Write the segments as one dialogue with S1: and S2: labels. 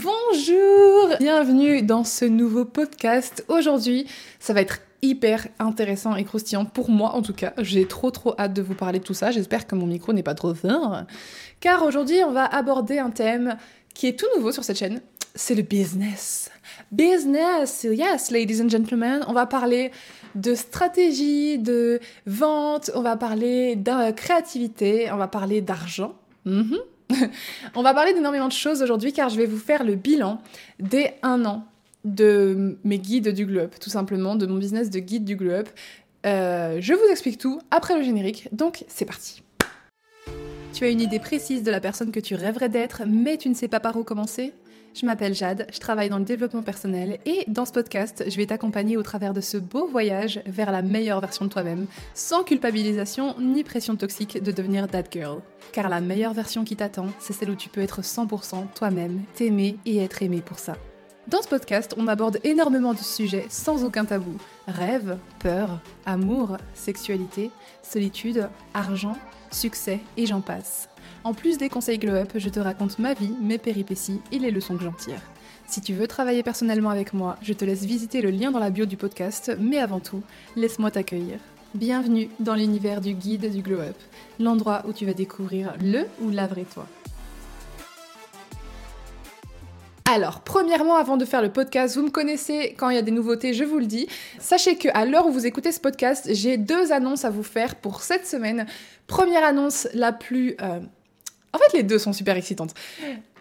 S1: Bonjour Bienvenue dans ce nouveau podcast. Aujourd'hui, ça va être hyper intéressant et croustillant pour moi en tout cas. J'ai trop trop hâte de vous parler de tout ça. J'espère que mon micro n'est pas trop fort. Car aujourd'hui, on va aborder un thème qui est tout nouveau sur cette chaîne. C'est le business. Business, yes, ladies and gentlemen. On va parler de stratégie, de vente, on va parler de créativité, on va parler d'argent. Mhm. on va parler d'énormément de choses aujourd'hui car je vais vous faire le bilan des un an de mes guides du globe, tout simplement, de mon business de guide du globe. Euh, je vous explique tout après le générique, donc c'est parti. Tu as une idée précise de la personne que tu rêverais d'être, mais tu ne sais pas par où commencer? Je m'appelle Jade, je travaille dans le développement personnel et dans ce podcast, je vais t'accompagner au travers de ce beau voyage vers la meilleure version de toi-même, sans culpabilisation ni pression toxique de devenir that girl. Car la meilleure version qui t'attend, c'est celle où tu peux être 100% toi-même, t'aimer et être aimé pour ça. Dans ce podcast, on aborde énormément de sujets sans aucun tabou. Rêve, peur, amour, sexualité, solitude, argent, succès et j'en passe. En plus des conseils Glow Up, je te raconte ma vie, mes péripéties et les leçons que j'en tire. Si tu veux travailler personnellement avec moi, je te laisse visiter le lien dans la bio du podcast, mais avant tout, laisse-moi t'accueillir. Bienvenue dans l'univers du guide du Glow Up, l'endroit où tu vas découvrir le ou la vraie toi. Alors, premièrement, avant de faire le podcast, vous me connaissez, quand il y a des nouveautés, je vous le dis. Sachez que à l'heure où vous écoutez ce podcast, j'ai deux annonces à vous faire pour cette semaine. Première annonce la plus... Euh, en fait, les deux sont super excitantes.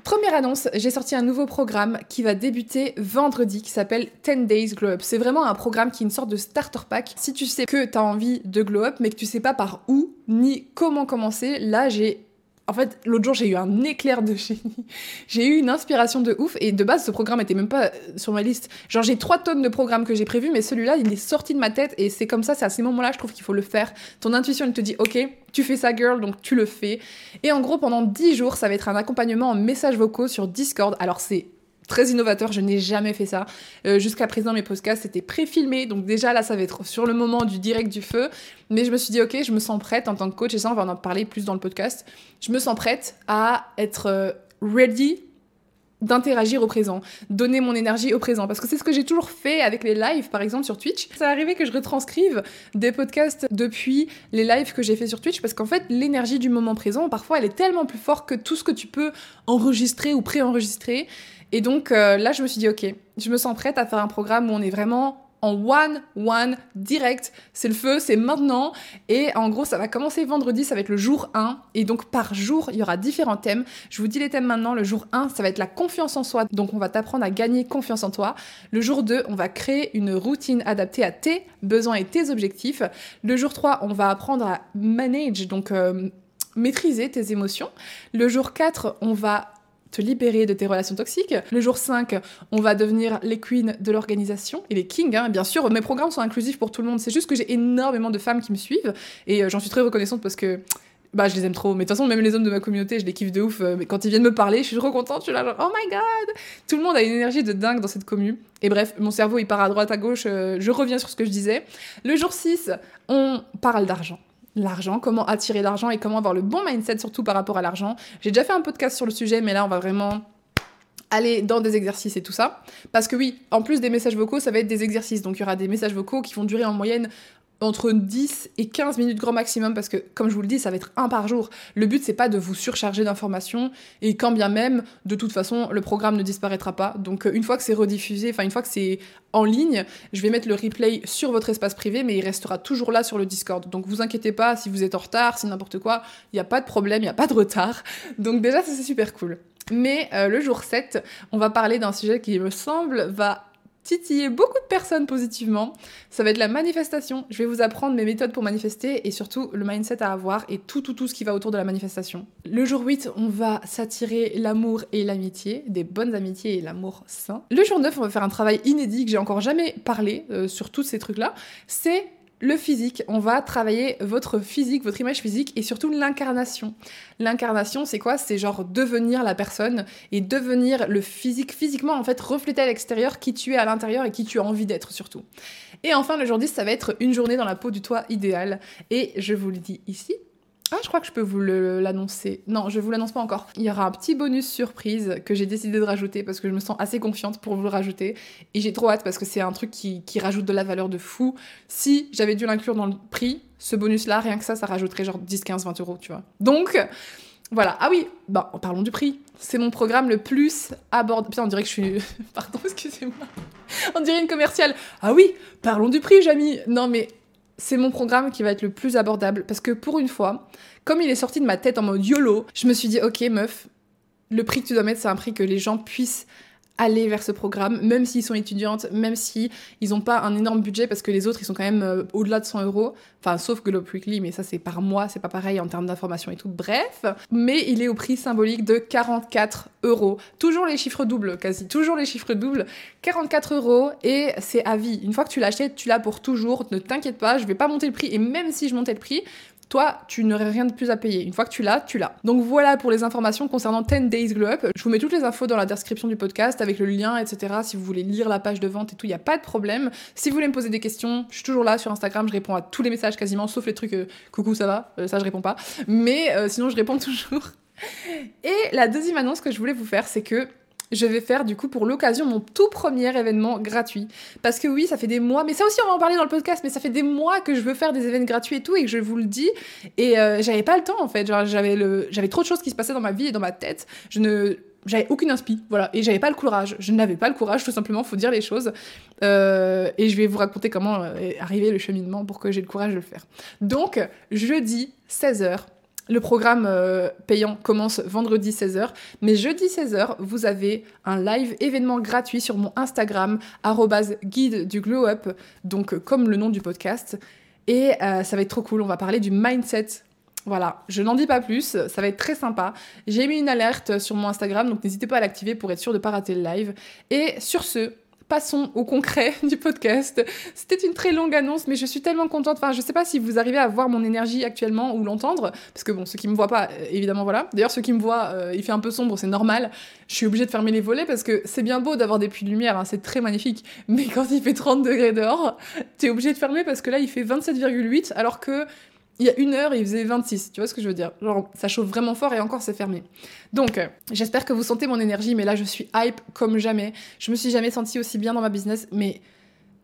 S1: Première annonce, j'ai sorti un nouveau programme qui va débuter vendredi qui s'appelle 10 Days Glow Up. C'est vraiment un programme qui est une sorte de starter pack. Si tu sais que tu as envie de glow up mais que tu sais pas par où ni comment commencer, là j'ai en fait, l'autre jour, j'ai eu un éclair de génie. J'ai eu une inspiration de ouf. Et de base, ce programme était même pas euh, sur ma liste. Genre, j'ai trois tonnes de programmes que j'ai prévus, mais celui-là, il est sorti de ma tête. Et c'est comme ça, c'est à ces moments-là, je trouve qu'il faut le faire. Ton intuition, elle te dit, OK, tu fais ça, girl, donc tu le fais. Et en gros, pendant 10 jours, ça va être un accompagnement en messages vocaux sur Discord. Alors, c'est très innovateur, je n'ai jamais fait ça. Euh, jusqu'à présent, mes podcasts étaient pré-filmés, donc déjà là, ça va être sur le moment du direct du feu. Mais je me suis dit, ok, je me sens prête en tant que coach, et ça, on va en parler plus dans le podcast. Je me sens prête à être euh, ready d'interagir au présent, donner mon énergie au présent, parce que c'est ce que j'ai toujours fait avec les lives, par exemple sur Twitch. Ça arrivé que je retranscrive des podcasts depuis les lives que j'ai fait sur Twitch, parce qu'en fait, l'énergie du moment présent, parfois, elle est tellement plus forte que tout ce que tu peux enregistrer ou pré-enregistrer. Et donc euh, là, je me suis dit, ok, je me sens prête à faire un programme où on est vraiment en one, one, direct. C'est le feu, c'est maintenant. Et en gros, ça va commencer vendredi, ça va être le jour 1. Et donc, par jour, il y aura différents thèmes. Je vous dis les thèmes maintenant. Le jour 1, ça va être la confiance en soi. Donc, on va t'apprendre à gagner confiance en toi. Le jour 2, on va créer une routine adaptée à tes besoins et tes objectifs. Le jour 3, on va apprendre à manage, donc... Euh, maîtriser tes émotions. Le jour 4, on va te libérer de tes relations toxiques. Le jour 5, on va devenir les queens de l'organisation et les kings. Hein. Bien sûr, mes programmes sont inclusifs pour tout le monde. C'est juste que j'ai énormément de femmes qui me suivent et euh, j'en suis très reconnaissante parce que bah je les aime trop. Mais de toute façon, même les hommes de ma communauté, je les kiffe de ouf. Euh, mais quand ils viennent me parler, je suis trop contente. Je suis là genre, oh my god Tout le monde a une énergie de dingue dans cette commune. Et bref, mon cerveau, il part à droite, à gauche. Euh, je reviens sur ce que je disais. Le jour 6, on parle d'argent l'argent, comment attirer l'argent et comment avoir le bon mindset surtout par rapport à l'argent. J'ai déjà fait un podcast sur le sujet, mais là on va vraiment aller dans des exercices et tout ça. Parce que oui, en plus des messages vocaux, ça va être des exercices. Donc il y aura des messages vocaux qui vont durer en moyenne entre 10 et 15 minutes grand maximum parce que comme je vous le dis ça va être un par jour. Le but c'est pas de vous surcharger d'informations et quand bien même de toute façon le programme ne disparaîtra pas. Donc euh, une fois que c'est rediffusé, enfin une fois que c'est en ligne, je vais mettre le replay sur votre espace privé mais il restera toujours là sur le Discord. Donc vous inquiétez pas si vous êtes en retard, si n'importe quoi, il n'y a pas de problème, il n'y a pas de retard. Donc déjà ça c'est super cool. Mais euh, le jour 7, on va parler d'un sujet qui me semble va titiller beaucoup de personnes positivement. Ça va être la manifestation. Je vais vous apprendre mes méthodes pour manifester et surtout le mindset à avoir et tout, tout, tout ce qui va autour de la manifestation. Le jour 8, on va s'attirer l'amour et l'amitié, des bonnes amitiés et l'amour sain. Le jour 9, on va faire un travail inédit que j'ai encore jamais parlé euh, sur tous ces trucs-là. C'est le physique, on va travailler votre physique, votre image physique et surtout l'incarnation. L'incarnation, c'est quoi? C'est genre devenir la personne et devenir le physique, physiquement en fait, refléter à l'extérieur qui tu es à l'intérieur et qui tu as envie d'être surtout. Et enfin, le jour 10, ça va être une journée dans la peau du toi idéal. Et je vous le dis ici, Ah, je crois que je peux vous l'annoncer. Non, je vous l'annonce pas encore. Il y aura un petit bonus surprise que j'ai décidé de rajouter parce que je me sens assez confiante pour vous le rajouter. Et j'ai trop hâte parce que c'est un truc qui, qui rajoute de la valeur de fou. Si j'avais dû l'inclure dans le prix, ce bonus-là, rien que ça, ça rajouterait genre 10, 15, 20 euros, tu vois. Donc, voilà. Ah oui, bah, parlons du prix. C'est mon programme le plus abordable. Putain, on dirait que je suis. Pardon, excusez-moi. On dirait une commerciale. Ah oui, parlons du prix, Jamie. Non, mais c'est mon programme qui va être le plus abordable parce que pour une fois, comme il est sorti de ma tête en mode YOLO, je me suis dit, ok, meuf, le prix que tu dois mettre, c'est un prix que les gens puissent aller vers ce programme, même s'ils sont étudiantes, même si ils n'ont pas un énorme budget, parce que les autres, ils sont quand même euh, au-delà de 100 euros. Enfin, sauf Globe Weekly, mais ça, c'est par mois, c'est pas pareil en termes d'information et tout. Bref, mais il est au prix symbolique de 44 euros. Toujours les chiffres doubles, quasi. Toujours les chiffres doubles. 44 euros, et c'est à vie. Une fois que tu l'achètes, tu l'as pour toujours. Ne t'inquiète pas, je vais pas monter le prix, et même si je montais le prix, toi, tu n'aurais rien de plus à payer. Une fois que tu l'as, tu l'as. Donc voilà pour les informations concernant 10 Days Glow Up. Je vous mets toutes les infos dans la description du podcast avec le lien, etc. Si vous voulez lire la page de vente et tout, il n'y a pas de problème. Si vous voulez me poser des questions, je suis toujours là sur Instagram, je réponds à tous les messages quasiment, sauf les trucs euh, coucou, ça va Euh, Ça, je réponds pas. Mais euh, sinon, je réponds toujours. Et la deuxième annonce que je voulais vous faire, c'est que je vais faire du coup pour l'occasion mon tout premier événement gratuit. Parce que oui, ça fait des mois, mais ça aussi on va en parler dans le podcast, mais ça fait des mois que je veux faire des événements gratuits et tout, et que je vous le dis, et euh, j'avais pas le temps en fait, j'avais trop de choses qui se passaient dans ma vie et dans ma tête, je ne... J'avais aucune inspi, voilà, et j'avais pas le courage. Je n'avais pas le courage, tout simplement, faut dire les choses. Euh, et je vais vous raconter comment euh, est arrivé le cheminement pour que j'ai le courage de le faire. Donc, jeudi, 16h, le programme euh, payant commence vendredi 16h, mais jeudi 16h, vous avez un live événement gratuit sur mon Instagram, guide du glow up, donc euh, comme le nom du podcast. Et euh, ça va être trop cool, on va parler du mindset. Voilà, je n'en dis pas plus, ça va être très sympa. J'ai mis une alerte sur mon Instagram, donc n'hésitez pas à l'activer pour être sûr de ne pas rater le live. Et sur ce, passons au concret du podcast. C'était une très longue annonce, mais je suis tellement contente. Enfin, je sais pas si vous arrivez à voir mon énergie actuellement ou l'entendre, parce que bon, ceux qui me voient pas, euh, évidemment, voilà. D'ailleurs, ceux qui me voient, euh, il fait un peu sombre, c'est normal. Je suis obligée de fermer les volets parce que c'est bien beau d'avoir des puits de lumière, hein, c'est très magnifique. Mais quand il fait 30 degrés dehors, t'es obligé de fermer parce que là, il fait 27,8, alors que il y a une heure, il faisait 26. Tu vois ce que je veux dire? Genre, ça chauffe vraiment fort et encore, c'est fermé. Donc, euh, j'espère que vous sentez mon énergie, mais là, je suis hype comme jamais. Je me suis jamais sentie aussi bien dans ma business, mais.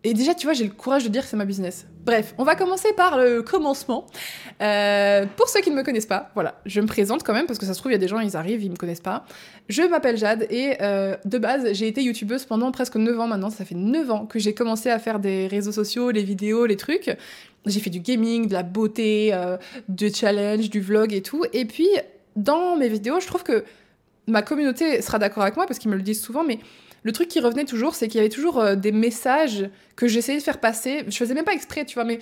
S1: Et déjà, tu vois, j'ai le courage de dire que c'est ma business. Bref, on va commencer par le commencement. Euh, pour ceux qui ne me connaissent pas, voilà, je me présente quand même, parce que ça se trouve, il y a des gens, ils arrivent, ils me connaissent pas. Je m'appelle Jade, et euh, de base, j'ai été youtubeuse pendant presque 9 ans maintenant. Ça fait 9 ans que j'ai commencé à faire des réseaux sociaux, les vidéos, les trucs. J'ai fait du gaming, de la beauté, euh, du challenge, du vlog et tout. Et puis, dans mes vidéos, je trouve que ma communauté sera d'accord avec moi parce qu'ils me le disent souvent, mais le truc qui revenait toujours, c'est qu'il y avait toujours euh, des messages que j'essayais de faire passer. Je faisais même pas exprès, tu vois, mais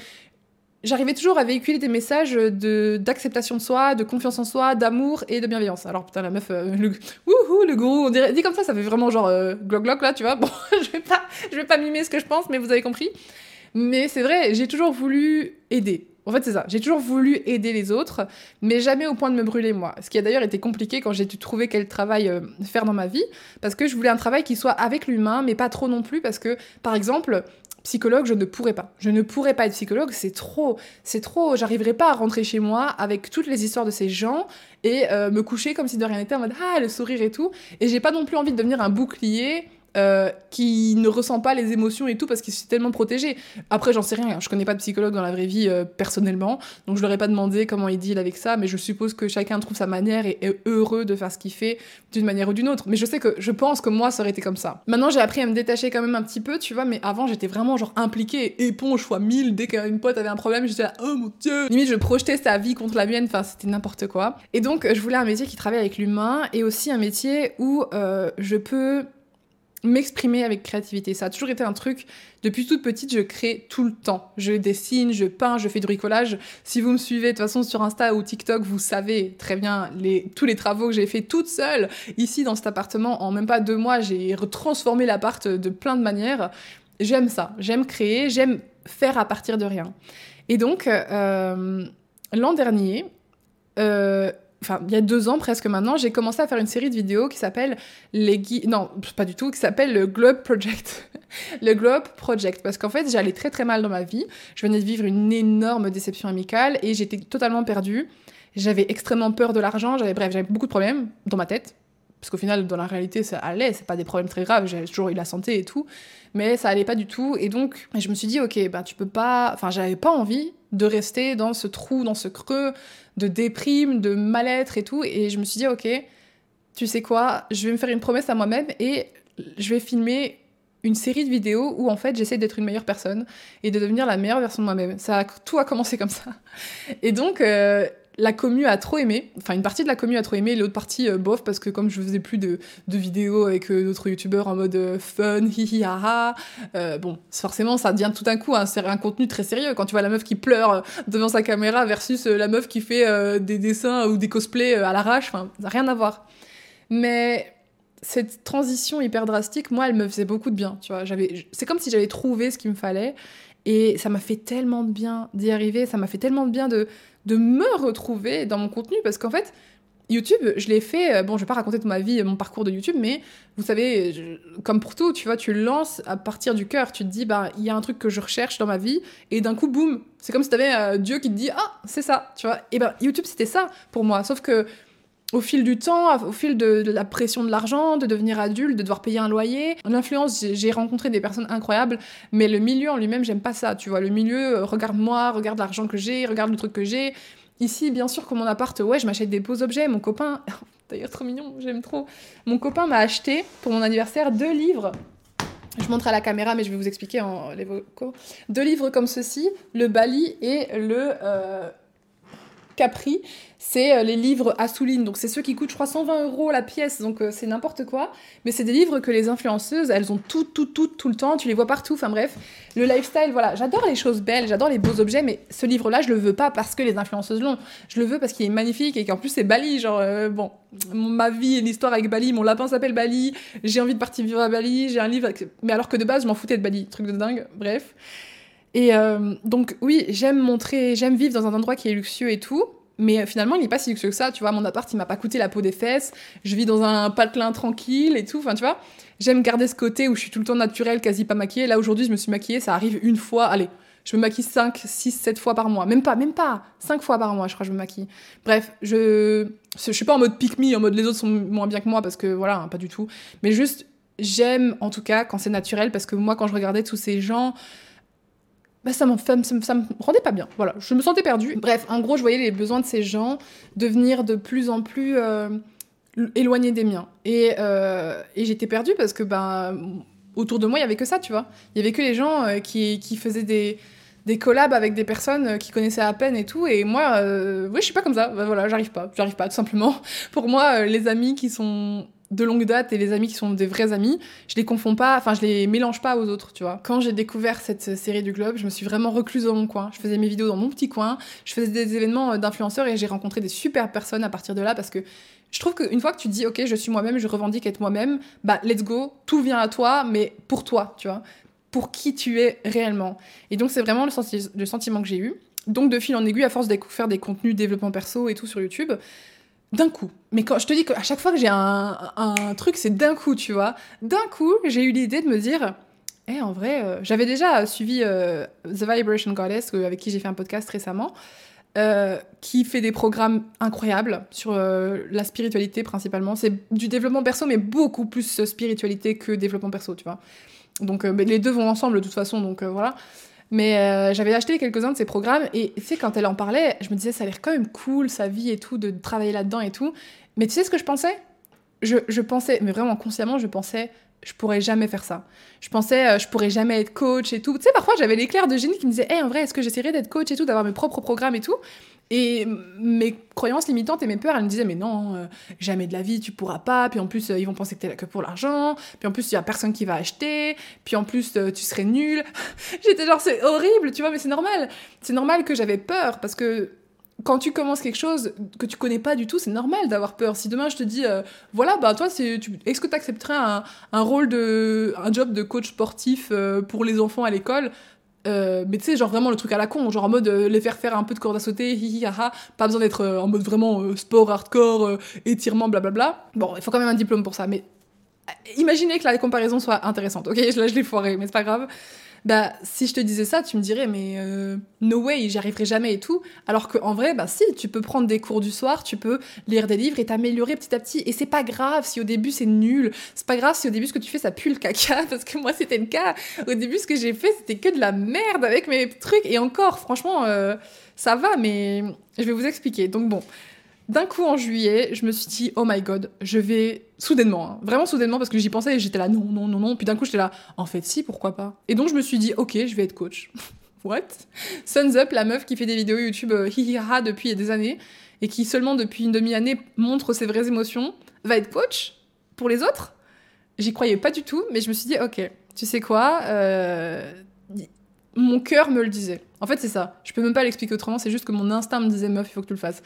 S1: j'arrivais toujours à véhiculer des messages de d'acceptation de soi, de confiance en soi, d'amour et de bienveillance. Alors putain la meuf, euh, le, wouhou, le gourou, on dirait dit comme ça, ça fait vraiment genre euh, gloc gloc là, tu vois. Bon, je vais pas, je vais pas mimer ce que je pense, mais vous avez compris. Mais c'est vrai, j'ai toujours voulu aider. En fait, c'est ça. J'ai toujours voulu aider les autres, mais jamais au point de me brûler moi. Ce qui a d'ailleurs été compliqué quand j'ai dû trouver quel travail euh, faire dans ma vie, parce que je voulais un travail qui soit avec l'humain, mais pas trop non plus, parce que, par exemple, psychologue, je ne pourrais pas. Je ne pourrais pas être psychologue, c'est trop. C'est trop. J'arriverais pas à rentrer chez moi avec toutes les histoires de ces gens et euh, me coucher comme si de rien n'était en mode ah le sourire et tout. Et j'ai pas non plus envie de devenir un bouclier. Euh, qui ne ressent pas les émotions et tout parce qu'il s'est tellement protégé. Après, j'en sais rien, je connais pas de psychologue dans la vraie vie euh, personnellement, donc je leur ai pas demandé comment il deal avec ça, mais je suppose que chacun trouve sa manière et est heureux de faire ce qu'il fait d'une manière ou d'une autre. Mais je sais que je pense que moi, ça aurait été comme ça. Maintenant, j'ai appris à me détacher quand même un petit peu, tu vois, mais avant, j'étais vraiment genre impliquée, éponge fois mille, dès qu'une pote avait un problème, j'étais là, oh mon dieu Limite, je projetais sa vie contre la mienne, enfin, c'était n'importe quoi. Et donc, je voulais un métier qui travaille avec l'humain et aussi un métier où euh, je peux m'exprimer avec créativité. Ça a toujours été un truc. Depuis toute petite, je crée tout le temps. Je dessine, je peins, je fais du bricolage. Si vous me suivez de toute façon sur Insta ou TikTok, vous savez très bien les, tous les travaux que j'ai fait toute seule ici dans cet appartement. En même pas deux mois, j'ai retransformé l'appart de plein de manières. J'aime ça. J'aime créer. J'aime faire à partir de rien. Et donc, euh, l'an dernier, euh, enfin il y a deux ans presque maintenant, j'ai commencé à faire une série de vidéos qui s'appelle les gui- non pas du tout, qui s'appelle le Globe Project, le Globe Project, parce qu'en fait j'allais très très mal dans ma vie, je venais de vivre une énorme déception amicale et j'étais totalement perdue. J'avais extrêmement peur de l'argent. J'avais bref, j'avais beaucoup de problèmes dans ma tête. Parce qu'au final, dans la réalité, ça allait. C'est pas des problèmes très graves. J'ai toujours eu la santé et tout. Mais ça allait pas du tout. Et donc, je me suis dit, ok, ben tu peux pas. Enfin, j'avais pas envie de rester dans ce trou, dans ce creux de déprime, de mal-être et tout. Et je me suis dit, ok, tu sais quoi, je vais me faire une promesse à moi-même et je vais filmer une série de vidéos où en fait j'essaie d'être une meilleure personne et de devenir la meilleure version de moi-même. Ça tout a commencé comme ça. Et donc euh, la commu a trop aimé, enfin une partie de la commu a trop aimé, l'autre partie euh, bof parce que comme je faisais plus de, de vidéos avec euh, d'autres youtubeurs en mode fun, hihi haha, bon forcément ça devient tout un coup un, un contenu très sérieux quand tu vois la meuf qui pleure devant sa caméra versus la meuf qui fait des dessins ou des cosplays à l'arrache, enfin rien à voir. Mais cette transition hyper drastique, moi, elle me faisait beaucoup de bien. Tu vois, c'est comme si j'avais trouvé ce qu'il me fallait, et ça m'a fait tellement de bien d'y arriver. Ça m'a fait tellement de bien de de me retrouver dans mon contenu, parce qu'en fait, YouTube, je l'ai fait. Euh, bon, je vais pas raconter toute ma vie, mon parcours de YouTube, mais vous savez, comme pour tout, tu vois, tu lances à partir du cœur. Tu te dis, bah, il y a un truc que je recherche dans ma vie, et d'un coup, boum, c'est comme si tu avais euh, Dieu qui te dit, ah, c'est ça, tu vois. Et ben, YouTube, c'était ça pour moi. Sauf que au fil du temps, au fil de, la pression de l'argent, de devenir adulte, de devoir payer un loyer. En influence, j'ai rencontré des personnes incroyables, mais le milieu en lui-même, j'aime pas ça, tu vois. Le milieu, euh, regarde-moi, regarde l'argent que j'ai, regarde le truc que j'ai. Ici, bien sûr, comme mon appart, ouais, je m'achète des beaux objets. Mon copain, d'ailleurs, trop mignon, j'aime trop. Mon copain m'a acheté pour mon anniversaire deux livres je montre à la caméra, mais je vais vous expliquer en les vocaux. Deux livres comme ceci, le Bali et le euh, Capri c'est euh, les livres Assouline. Donc, c'est ceux qui coûtent, je crois, 120 euros la pièce. Donc, euh, c'est n'importe quoi. Mais c'est des livres que les influenceuses, elles ont tout, tout, tout, tout le temps. Tu les vois partout. Enfin, bref. Le lifestyle, voilà. J'adore les choses belles, j'adore les beaux objets. Mais ce livre-là, je le veux pas parce que les influenceuses l'ont. Je le veux parce qu'il est magnifique et qu'en plus, c'est Bali. Genre, euh, bon, ma vie et l'histoire avec Bali. Mon lapin s'appelle Bali. J'ai envie de partir vivre à Bali. J'ai un livre. Mais alors que de base, je m'en foutais de Bali. Truc de dingue. Bref. Et donc, oui, j'aime montrer, j'aime vivre dans un endroit qui est luxueux et tout. Mais euh, finalement, il n'est pas si luxueux que ça. Tu vois, mon appart, il m'a pas coûté la peau des fesses. Je vis dans un patelin tranquille et tout. Enfin, tu vois, j'aime garder ce côté où je suis tout le temps naturelle, quasi pas maquillée. Là, aujourd'hui, je me suis maquillée. Ça arrive une fois. Allez, je me maquille 5, 6, 7 fois par mois. Même pas, même pas. 5 fois par mois, je crois, je me maquille. Bref, je, je suis pas en mode pick me, en mode les autres sont moins bien que moi parce que voilà, pas du tout. Mais juste, j'aime en tout cas quand c'est naturel parce que moi, quand je regardais tous ces gens bah, ça, me rendait pas bien. Voilà, je me sentais perdue. Bref, en gros, je voyais les besoins de ces gens devenir de plus en plus euh, éloignés des miens. Et, euh, et j'étais perdue parce que ben, autour de moi, il y avait que ça, tu vois. Il y avait que les gens euh, qui, qui, faisaient des, des collabs avec des personnes qui connaissaient à peine et tout. Et moi, oui, je suis pas comme ça. Ben, voilà, j'arrive pas. J'arrive pas, tout simplement. Pour moi, les amis qui sont de longue date et les amis qui sont des vrais amis, je les confonds pas, enfin je les mélange pas aux autres, tu vois. Quand j'ai découvert cette série du Globe, je me suis vraiment recluse dans mon coin. Je faisais mes vidéos dans mon petit coin, je faisais des événements euh, d'influenceurs et j'ai rencontré des super personnes à partir de là parce que je trouve qu'une fois que tu dis ok je suis moi-même, je revendique être moi-même, bah let's go, tout vient à toi, mais pour toi, tu vois, pour qui tu es réellement. Et donc c'est vraiment le, le sentiment que j'ai eu. Donc de fil en aiguille, à force de faire des contenus développement perso et tout sur YouTube, d'un coup. Mais quand je te dis qu'à chaque fois que j'ai un, truc, c'est d'un coup, tu vois. D'un coup, j'ai eu l'idée de me dire, eh, en vrai, euh, j'avais déjà suivi euh, The Vibration Goddess, euh, avec qui j'ai fait un podcast récemment, qui fait des programmes incroyables sur la spiritualité principalement. C'est du développement perso, mais beaucoup plus spiritualité que développement perso, tu vois. Donc, les deux vont ensemble de toute façon, donc voilà. Mais euh, j'avais acheté quelques-uns de ces programmes et tu sais, quand elle en parlait, je me disais, ça a l'air quand même cool, sa vie et tout, de travailler là-dedans et tout. Mais tu sais ce que je pensais? Je, je, pensais, mais vraiment consciemment, je pensais, je pourrais jamais faire ça. Je pensais, euh, je pourrais jamais être coach et tout. Tu sais, parfois, j'avais l'éclair de génie qui me disait, hé, en vrai, est-ce que j'essaierais d'être coach et tout, d'avoir mes propres programmes et tout? Et mes croyances limitantes et mes peurs, elles me disaient mais non, euh, jamais de la vie tu pourras pas. Puis en plus euh, ils vont penser que t'es là que pour l'argent. Puis en plus il y a personne qui va acheter. Puis en plus euh, tu serais nul. J'étais genre c'est horrible, tu vois, mais c'est normal. C'est normal que j'avais peur parce que quand tu commences quelque chose que tu connais pas du tout, c'est normal d'avoir peur. Si demain je te dis, voilà, bah toi, est-ce que tu accepterais un, un, rôle de, un job de coach sportif pour les enfants à l'école? Euh, mais tu sais, genre vraiment le truc à la con, genre en mode euh, les faire faire un peu de corde à sauter, hi ha pas besoin d'être euh, en mode vraiment sport hardcore, étirement, blablabla. Bon, il faut quand même un diplôme pour ça, mais imaginez que la comparaison soit intéressante, ok? Là, je l'ai foiré, mais c'est pas grave. Bah si je te disais ça, tu me dirais mais euh, no way, j'y arriverai jamais et tout. Alors qu'en vrai, bah si, tu peux prendre des cours du soir, tu peux lire des livres et t'améliorer petit à petit. Et c'est pas grave si au début c'est nul, c'est pas grave si au début ce que tu fais ça pue le caca, parce que moi c'était le cas. Au début ce que j'ai fait c'était que de la merde avec mes trucs et encore, franchement, euh, ça va, mais je vais vous expliquer. Donc bon. D'un coup, en juillet, je me suis dit, oh my god, je vais soudainement, hein, vraiment soudainement, parce que j'y pensais et j'étais là, non, non, non, non. Puis d'un coup, j'étais là, en fait, si, pourquoi pas? Et donc, je me suis dit, ok, je vais être coach. What? Suns Up, la meuf qui fait des vidéos YouTube euh, hihiha depuis des années et qui seulement depuis une demi-année montre ses vraies émotions, va être coach pour les autres? J'y croyais pas du tout, mais je me suis dit, ok, tu sais quoi euh, Mon cœur me le disait. En fait, c'est ça. Je peux même pas l'expliquer autrement, c'est juste que mon instinct me disait, meuf, il faut que tu le fasses.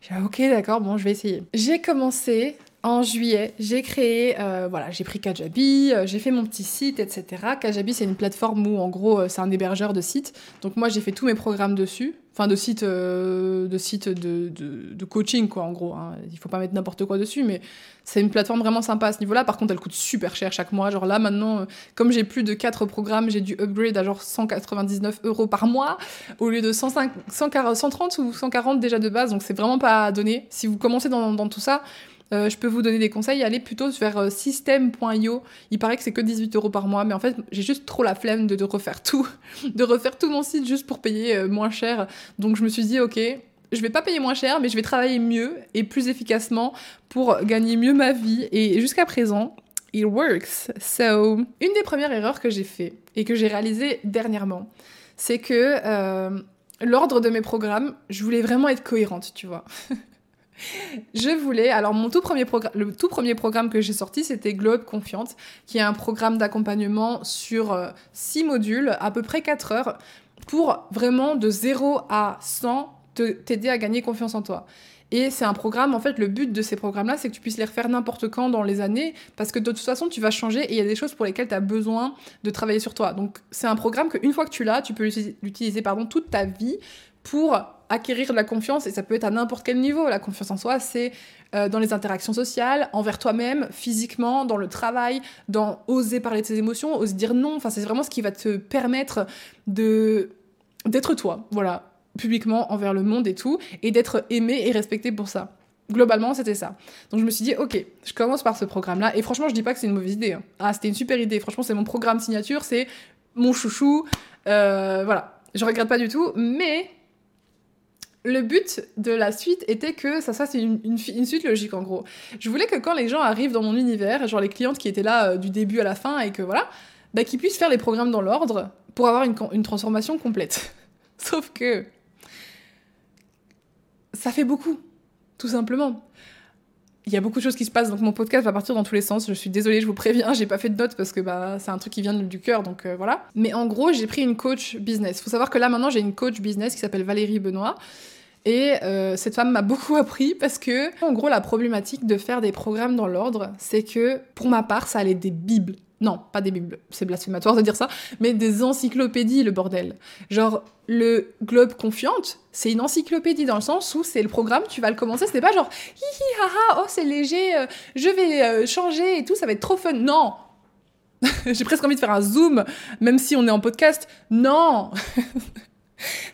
S1: J'ai ok, d'accord, bon, je vais essayer. J'ai commencé en juillet, j'ai créé, euh, voilà, j'ai pris Kajabi, euh, j'ai fait mon petit site, etc. Kajabi, c'est une plateforme où, en gros, euh, c'est un hébergeur de sites. Donc moi, j'ai fait tous mes programmes dessus. Enfin, de sites de, sites de, de, coaching, quoi, en gros. Hein. Il faut pas mettre n'importe quoi dessus, mais c'est une plateforme vraiment sympa à ce niveau-là. Par contre, elle coûte super cher chaque mois. Genre là, maintenant, comme j'ai plus de 4 programmes, j'ai dû upgrade à genre 199 euros par mois au lieu de 105, 130 ou 140 déjà de base. Donc c'est vraiment pas à donner. Si vous commencez dans, tout ça, je peux vous donner des conseils. Allez plutôt vers euh, system.io. Il paraît que c'est que 18 euros par mois, mais en fait, j'ai juste trop la flemme de, refaire tout, de refaire tout mon site juste pour payer euh, moins cher. Donc je me suis dit, ok, je vais pas payer moins cher, mais je vais travailler mieux et plus efficacement pour gagner mieux ma vie. Et jusqu'à présent, it works. So, une des premières erreurs que j'ai fait et que j'ai réalisées dernièrement, c'est que l'ordre de mes programmes, je voulais vraiment être cohérente, tu vois. je voulais, alors mon tout premier le tout premier programme que j'ai sorti, c'était Globe Confiante, qui est un programme d'accompagnement sur 6 euh, modules, à peu près 4 heures, pour vraiment de 0 à 100 t'aider à gagner confiance en toi. Et c'est un programme, en fait, le but de ces programmes-là, c'est que tu puisses les refaire n'importe quand dans les années, parce que de toute façon, tu vas changer et il y a des choses pour lesquelles tu as besoin de travailler sur toi. Donc, c'est un programme qu'une fois que tu l'as, tu peux l'utiliser pardon, toute ta vie pour acquérir de la confiance, et ça peut être à n'importe quel niveau. La confiance en soi, c'est euh, dans les interactions sociales, envers toi-même, physiquement, dans le travail, dans oser parler de ses émotions, oser dire non. Enfin, c'est vraiment ce qui va te permettre de d'être toi, voilà, publiquement envers le monde et tout, et d'être aimé et respecté pour ça. Globalement, c'était ça. Donc je me suis dit, ok, je commence par ce programme-là, et franchement, je dis pas que c'est une mauvaise idée. Hein. Ah, c'était une super idée. Franchement, c'est mon programme signature, c'est mon chouchou. Euh, voilà, je regrette pas du tout, mais le but de la suite était que ça, ça c'est une, suite logique en gros. Je voulais que quand les gens arrivent dans mon univers, genre les clientes qui étaient là euh, du début à la fin et que voilà, bah, qu'ils puissent faire les programmes dans l'ordre pour avoir une, transformation complète. Sauf que ça fait beaucoup, tout simplement. Il y a beaucoup de choses qui se passent, donc mon podcast va partir dans tous les sens. Je suis désolée, je vous préviens, j'ai pas fait de notes parce que bah, c'est un truc qui vient du cœur, donc euh, voilà. Mais en gros, j'ai pris une coach business. Faut savoir que là maintenant, j'ai une coach business qui s'appelle Valérie Benoît et euh, cette femme m'a beaucoup appris parce que, en gros, la problématique de faire des programmes dans l'ordre, c'est que, pour ma part, ça allait des bibles. Non, pas des bibles, c'est blasphématoire de dire ça, mais des encyclopédies, le bordel. Genre, le Globe Confiante, c'est une encyclopédie dans le sens où c'est le programme, tu vas le commencer, c'est pas genre hi hi ha oh c'est léger, euh, je vais euh, changer et tout, ça va être trop fun. Non! J'ai presque envie de faire un zoom, même si on est en podcast. Non!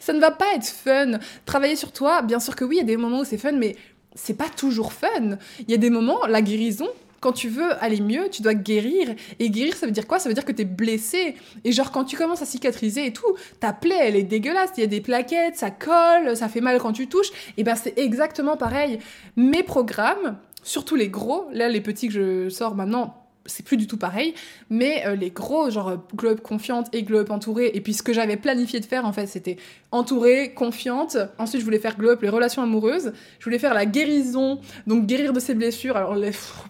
S1: ça ne va pas être fun. Travailler sur toi, bien sûr que oui, il y a des moments où c'est fun, mais c'est pas toujours fun. Il y a des moments, la guérison, quand tu veux aller mieux, tu dois guérir. Et guérir, ça veut dire quoi? Ça veut dire que t'es blessé. Et genre, quand tu commences à cicatriser et tout, ta plaie, elle est dégueulasse. Il y a des plaquettes, ça colle, ça fait mal quand tu touches. Et ben, c'est exactement pareil. Mes programmes, surtout les gros, là, les petits que je sors maintenant, c'est plus du tout pareil, mais euh, les gros, genre globe confiante et globe entourée, et puis ce que j'avais planifié de faire en fait, c'était entourée, confiante. Ensuite, je voulais faire globe les relations amoureuses. Je voulais faire la guérison, donc guérir de ses blessures. Alors,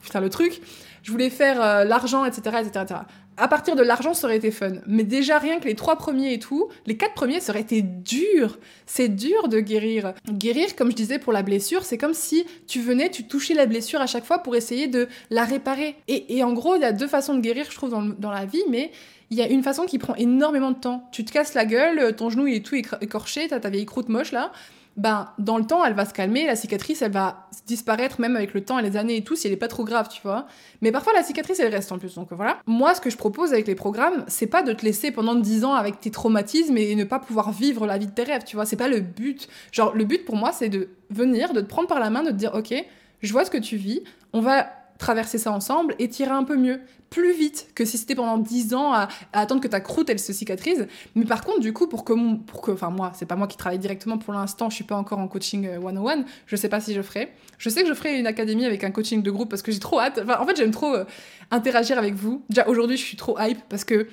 S1: putain, le truc. Je voulais faire euh, l'argent, etc., etc à partir de l'argent, ça aurait été fun. Mais déjà, rien que les trois premiers et tout, les quatre premiers, ça aurait été dur. C'est dur de guérir. Guérir, comme je disais pour la blessure, c'est comme si tu venais, tu touchais la blessure à chaque fois pour essayer de la réparer. Et, en gros, il y a deux façons de guérir, je trouve, dans, la vie, mais il y a une façon qui prend énormément de temps. Tu te casses la gueule, ton genou il est tout écorché, t'as ta vieille croûte moche là. Ben dans le temps elle va se calmer, la cicatrice elle va disparaître même avec le temps et les années et tout si elle est pas trop grave, tu vois. Mais parfois la cicatrice elle reste en plus, donc voilà. Moi ce que je propose avec les programmes, c'est pas de te laisser pendant 10 ans avec tes traumatismes et ne pas pouvoir vivre la vie de tes rêves, tu vois. C'est pas le but. Genre le but pour moi c'est de venir, de te prendre par la main, de te dire ok, je vois ce que tu vis, on va traverser ça ensemble et tirer un peu mieux, plus vite que si c'était pendant 10 ans à, attendre que ta croûte elle se cicatrise. Mais par contre, du coup, pour que, pour que enfin moi, c'est pas moi qui travaille directement pour l'instant, je suis pas encore en coaching 101, euh, je sais pas si je ferai. Je sais que je ferai une académie avec un coaching de groupe parce que j'ai trop hâte. Enfin, en fait, j'aime trop euh, interagir avec vous. Déjà aujourd'hui, je suis trop hype parce que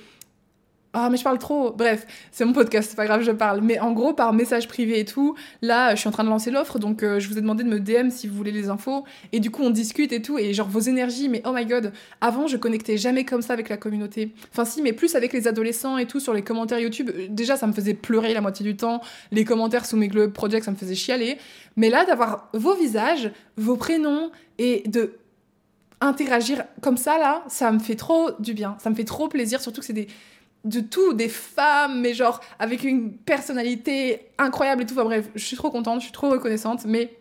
S1: ah, mais je parle trop. Bref, c'est mon podcast, c'est pas grave, je parle. Mais en gros, par message privé et tout, là, je suis en train de lancer l'offre, donc euh, je vous ai demandé de me DM si vous voulez les infos. Et du coup, on discute et tout, et genre vos énergies, mais oh my god, avant, je connectais jamais comme ça avec la communauté. Enfin, si, mais plus avec les adolescents et tout, sur les commentaires YouTube. Euh, déjà, ça me faisait pleurer la moitié du temps. Les commentaires sous mes Globe Projects, ça me faisait chialer. Mais là, d'avoir vos visages, vos prénoms, et de interagir comme ça, là, ça me fait trop du bien. Ça me fait trop plaisir, surtout que c'est des de tout, des femmes, mais genre avec une personnalité incroyable et tout. Enfin bref, je suis trop contente, je suis trop reconnaissante. Mais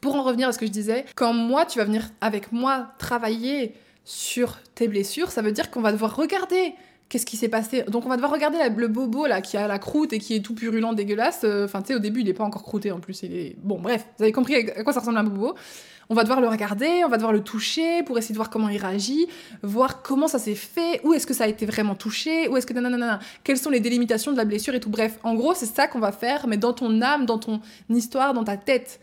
S1: pour en revenir à ce que je disais, quand moi, tu vas venir avec moi travailler sur tes blessures, ça veut dire qu'on va devoir regarder qu'est-ce qui s'est passé. Donc on va devoir regarder le bobo là qui a la croûte et qui est tout purulent, dégueulasse. Enfin, tu sais, au début, il est pas encore croûté en plus. Il est... Bon, bref, vous avez compris à quoi ça ressemble un bobo. On va devoir le regarder, on va devoir le toucher pour essayer de voir comment il réagit, voir comment ça s'est fait, où est-ce que ça a été vraiment touché, où est-ce que nanana, quelles sont les délimitations de la blessure et tout. Bref, en gros, c'est ça qu'on va faire, mais dans ton âme, dans ton histoire, dans ta tête.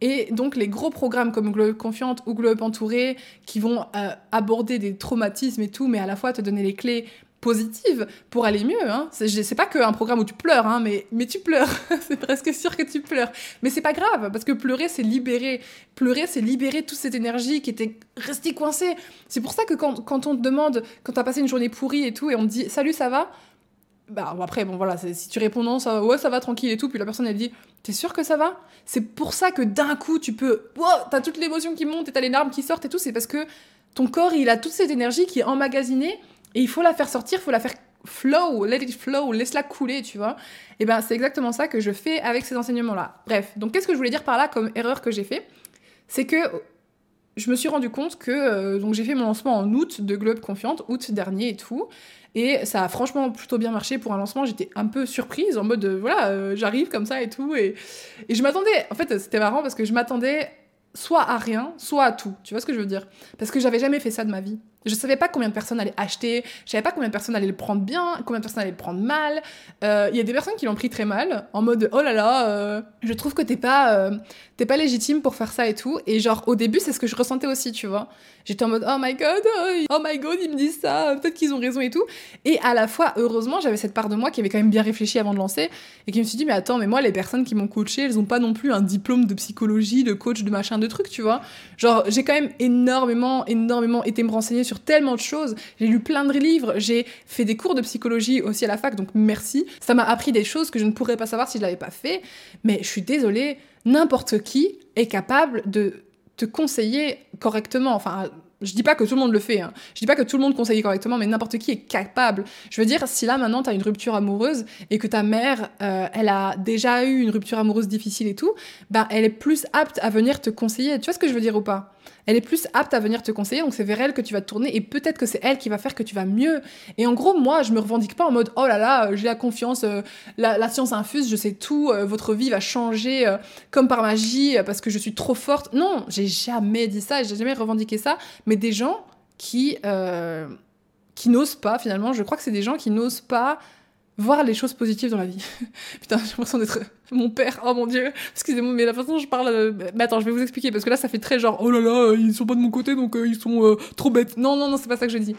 S1: Et donc les gros programmes comme Globe Confiante ou Globe Entouré qui vont euh, aborder des traumatismes et tout, mais à la fois te donner les clés positive pour aller mieux. Hein. C'est pas qu'un programme où tu pleures, hein, mais, tu pleures. c'est presque sûr que tu pleures. Mais c'est pas grave, parce que pleurer, c'est libérer. Pleurer, c'est libérer toute cette énergie qui était restée coincée. C'est pour ça que quand, quand on te demande, quand t'as passé une journée pourrie et tout, et on te dit « Salut, ça va ?» Bah après, bon voilà, si tu réponds non, ça, ouais, ça va tranquille et tout, puis la personne elle dit T'es sûr que ça va? C'est pour ça que d'un coup tu peux. Wow, t'as toute l'émotion qui monte et t'as les larmes qui sortent et tout, c'est parce que ton corps il a toute cette énergie qui est emmagasinée et il faut la faire sortir, il faut la faire flow, let it flow, laisse-la couler, tu vois. Et ben c'est exactement ça que je fais avec ces enseignements-là. Bref, donc qu'est-ce que je voulais dire par là comme erreur que j'ai fait? C'est que je me suis rendu compte que euh, donc j'ai fait mon lancement en août de Globe Confiante, août dernier et tout, et ça a franchement plutôt bien marché pour un lancement. J'étais un peu surprise en mode voilà, euh, j'arrive comme ça et tout, et, et je m'attendais. En fait, c'était marrant parce que je m'attendais soit à rien, soit à tout. Tu vois ce que je veux dire? Parce que j'avais jamais fait ça de ma vie. Je savais pas combien de personnes allaient acheter, je savais pas combien de personnes allaient le prendre bien, combien de personnes allaient le prendre mal. Euh, il y a des personnes qui l'ont pris très mal, en mode oh là là, euh, je trouve que t'es pas, euh, pas légitime pour faire ça et tout. Et genre au début c'est ce que je ressentais aussi, tu vois. J'étais en mode oh my god, oh my god, ils me disent ça, peut-être qu'ils ont raison et tout. Et à la fois, heureusement, j'avais cette part de moi qui avait quand même bien réfléchi avant de lancer et qui me suis dit mais attends, mais moi les personnes qui m'ont coaché, elles ont pas non plus un diplôme de psychologie, de coach, de machin, de trucs, tu vois. Genre j'ai quand même énormément, énormément été me renseigner sur tellement de choses. J'ai lu plein de livres, j'ai fait des cours de psychologie aussi à la fac, donc merci. Ça m'a appris des choses que je ne pourrais pas savoir si je l'avais pas fait. Mais je suis désolée, n'importe qui est capable de te conseiller correctement. Enfin, je dis pas que tout le monde le fait, hein. je dis pas que tout le monde conseille correctement, mais n'importe qui est capable. Je veux dire, si là maintenant tu as une rupture amoureuse et que ta mère, euh, elle a déjà eu une rupture amoureuse difficile et tout, ben elle est plus apte à venir te conseiller. Tu vois ce que je veux dire ou pas? Elle est plus apte à venir te conseiller, donc c'est vers elle que tu vas te tourner et peut-être que c'est elle qui va faire que tu vas mieux. Et en gros, moi, je me revendique pas en mode oh là là, j'ai la confiance, euh, la, science infuse, je sais tout, euh, votre vie va changer euh, comme par magie parce que je suis trop forte. Non, j'ai jamais dit ça, j'ai jamais revendiqué ça, mais des gens qui qui n'osent pas finalement, je crois que c'est des gens qui n'osent pas voir les choses positives dans la vie. Putain, j'ai l'impression d'être mon père. Oh mon dieu. Excusez-moi, mais la façon dont je parle. Euh, mais attends, je vais vous expliquer parce que là, ça fait très genre oh là là, ils sont pas de mon côté donc euh, ils sont euh, trop bêtes. Non, non, non, c'est pas ça que je dis.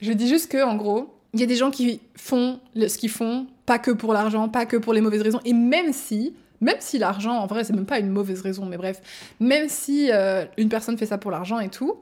S1: Je dis juste que, en gros, il y a des gens qui font ce qu'ils font, pas que pour l'argent, pas que pour les mauvaises raisons. Et même si, même si l'argent, en vrai, c'est même pas une mauvaise raison, mais bref, même si une personne fait ça pour l'argent et tout,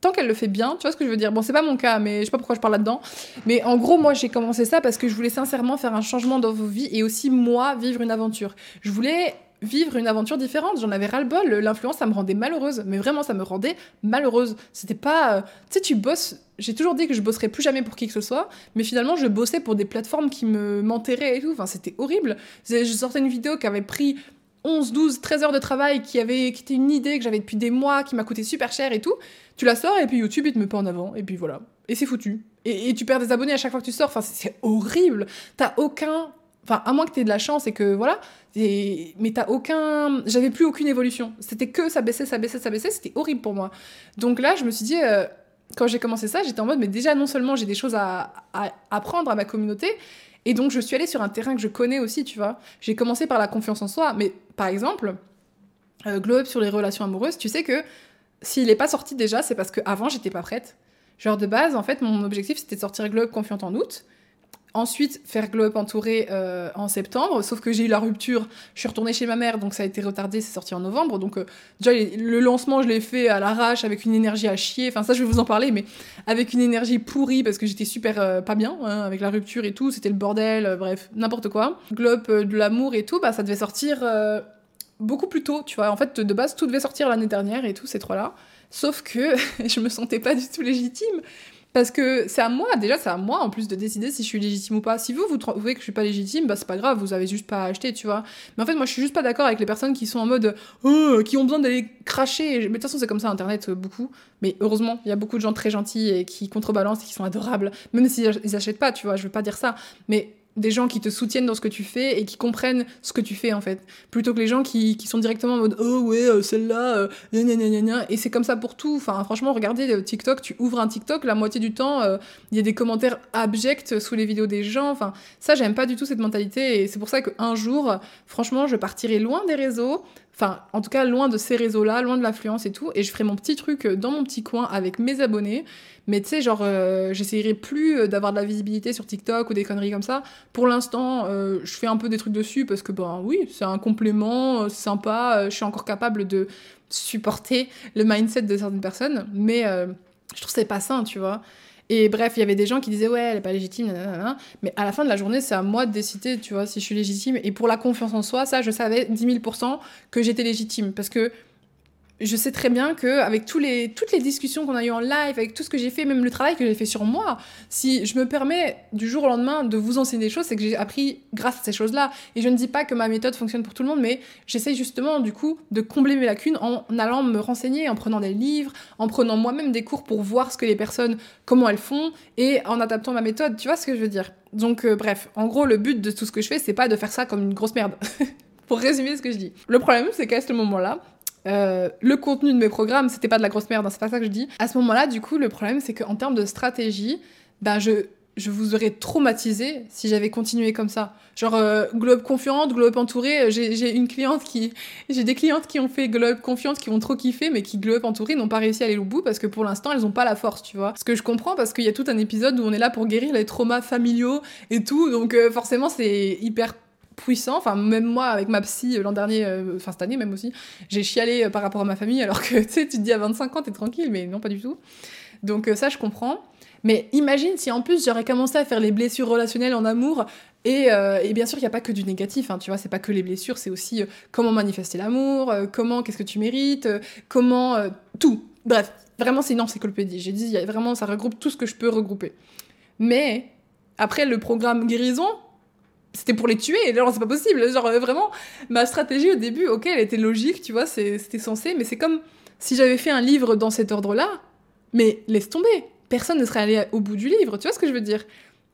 S1: tant qu'elle le fait bien, tu vois ce que je veux dire? Bon, c'est pas mon cas, mais je sais pas pourquoi je parle là-dedans. Mais en gros, moi, j'ai commencé ça parce que je voulais sincèrement faire un changement dans vos vies et aussi, moi, vivre une aventure. Je voulais vivre une aventure différente. J'en avais ras-le-bol. L'influence, ça me rendait malheureuse. Mais vraiment, ça me rendait malheureuse. C'était pas. euh, Tu sais, tu bosses. J'ai toujours dit que je bosserais plus jamais pour qui que ce soit. Mais finalement, je bossais pour des plateformes qui me m'enterraient et tout. Enfin, c'était horrible. Je sortais une vidéo qui avait pris 11, 12, 13 heures de travail, qui, avait, qui était une idée que j'avais depuis des mois, qui m'a coûté super cher et tout. Tu la sors et puis YouTube, il te met pas en avant. Et puis voilà. Et c'est foutu. Et, tu perds des abonnés à chaque fois que tu sors. Enfin, c'est c'est horrible. T'as aucun. Enfin, à moins que t'aies de la chance et que voilà. Et- Mais t'as aucun. J'avais plus aucune évolution. C'était que ça baissait, ça baissait, ça baissait. C'était horrible pour moi. Donc là, je me suis dit. euh, Quand j'ai commencé ça, j'étais en mode, mais déjà, non seulement j'ai des choses à, à apprendre à ma communauté, et donc je suis allée sur un terrain que je connais aussi, tu vois. J'ai commencé par la confiance en soi, mais par exemple, euh, Glow Up sur les relations amoureuses, tu sais que s'il n'est pas sorti déjà, c'est parce qu'avant, j'étais pas prête. Genre de base, en fait, mon objectif, c'était de sortir Glow Up confiante en août. Ensuite, faire Glow Up entouré euh, en septembre, sauf que j'ai eu la rupture, je suis retournée chez ma mère, donc ça a été retardé, c'est sorti en novembre. Donc euh, déjà, le lancement, je l'ai fait à l'arrache, avec une énergie à chier, enfin ça je vais vous en parler, mais avec une énergie pourrie, parce que j'étais super euh, pas bien, hein, avec la rupture et tout, c'était le bordel, bref, n'importe quoi. Glow Up de l'amour et tout, bah ça devait sortir beaucoup plus tôt, tu vois. En fait, de base, tout devait sortir l'année dernière et tout, ces trois-là. Sauf que je me sentais pas du tout légitime. Parce que c'est à moi, déjà c'est à moi en plus de décider si je suis légitime ou pas. Si vous, vous trouvez que je suis pas légitime, bah c'est pas grave, vous avez juste pas à acheter, tu vois. Mais en fait, moi je suis juste pas d'accord avec les personnes qui sont en mode oh, qui ont besoin d'aller cracher. Mais de toute façon, c'est comme ça internet euh, beaucoup. Mais heureusement, il y a beaucoup de gens très gentils et qui contrebalancent et qui sont adorables. Même s'ils ils achètent pas, tu vois, je veux pas dire ça. Mais des gens qui te soutiennent dans ce que tu fais et qui comprennent ce que tu fais en fait. Plutôt que les gens qui, qui sont directement en mode oh ouais, euh, celle-là, euh, gna gna gna. Et c'est comme ça pour tout. Enfin, franchement, regardez euh, TikTok, tu ouvres un TikTok, la moitié du temps, euh, il y a des commentaires abjects sous les vidéos des gens. Enfin, ça, j'aime pas du tout cette mentalité. Et c'est pour ça qu'un jour, franchement, je partirai loin des réseaux. Enfin, en tout cas, loin de ces réseaux-là, loin de l'affluence et tout. Et je ferai mon petit truc euh, dans mon petit coin avec mes abonnés. Mais tu sais, genre, euh, j'essayerai plus euh, d'avoir de la visibilité sur TikTok ou des conneries comme ça. Pour l'instant, euh, je fais un peu des trucs dessus parce que, ben oui, c'est un complément, sympa. je suis encore capable de supporter le mindset de certaines personnes. Mais je trouve que c'est pas sain, tu vois. Et bref, il y avait des gens qui disaient ouais, elle est pas légitime, nanana. mais à la fin de la journée, c'est à moi de décider, tu vois, si je suis légitime. Et pour la confiance en soi, ça, je savais 10 000% que j'étais légitime. Parce que je sais très bien que avec toutes les discussions qu'on a eues en live, avec tout ce que j'ai fait, même le travail que j'ai fait sur moi, si je me permets du jour au lendemain de vous enseigner des choses, c'est que j'ai appris grâce à ces choses-là. Et je ne dis pas que ma méthode fonctionne pour tout le monde, mais j'essaye justement du coup de combler mes lacunes en allant me renseigner, en prenant des livres, en prenant moi-même des cours pour voir ce que les personnes, comment elles font, et en adaptant ma méthode. Tu vois ce que je veux dire? Donc euh, bref, en gros, le but de tout ce que je fais, c'est pas de faire ça comme une grosse merde. pour résumer ce que je dis. Le problème, c'est qu'à ce moment-là, euh, le contenu de mes programmes, c'était pas de la grosse merde, hein, c'est pas ça que je dis. À ce moment-là, du coup, le problème, c'est qu'en termes de stratégie, bah, je, je vous aurais traumatisé si j'avais continué comme ça. Genre, euh, globe confiante, globe entourée, j'ai j'ai une cliente qui. J'ai des clientes qui ont fait globe confiante, qui ont trop kiffé, mais qui globe entourée n'ont pas réussi à aller au bout parce que pour l'instant, elles ont pas la force, tu vois. Ce que je comprends parce qu'il y a tout un épisode où on est là pour guérir les traumas familiaux et tout, donc euh, forcément, c'est hyper puissant. Enfin, même moi, avec ma psy euh, l'an dernier, euh, enfin cette année même aussi, j'ai chialé euh, par rapport à ma famille, alors que tu sais, tu te dis à 25 ans, t'es tranquille, mais non, pas du tout. Donc ça, je comprends. Mais imagine si en plus j'aurais commencé à faire les blessures relationnelles en amour. Et, et bien sûr, il n'y a pas que du négatif, hein, tu vois, c'est pas que les blessures, c'est aussi comment manifester l'amour, comment, qu'est-ce que tu mérites, comment, tout. Bref, vraiment, c'est une encyclopédie. J'ai dit, vraiment, ça regroupe tout ce que je peux regrouper. Mais après, le programme guérison, c'était pour les tuer, alors c'est pas possible. Genre, euh, vraiment, ma stratégie au début, ok, elle était logique, tu vois, c'était censé, mais c'est comme si j'avais fait un livre dans cet ordre-là, mais laisse tomber, personne ne serait allé au bout du livre, tu vois ce que je veux dire?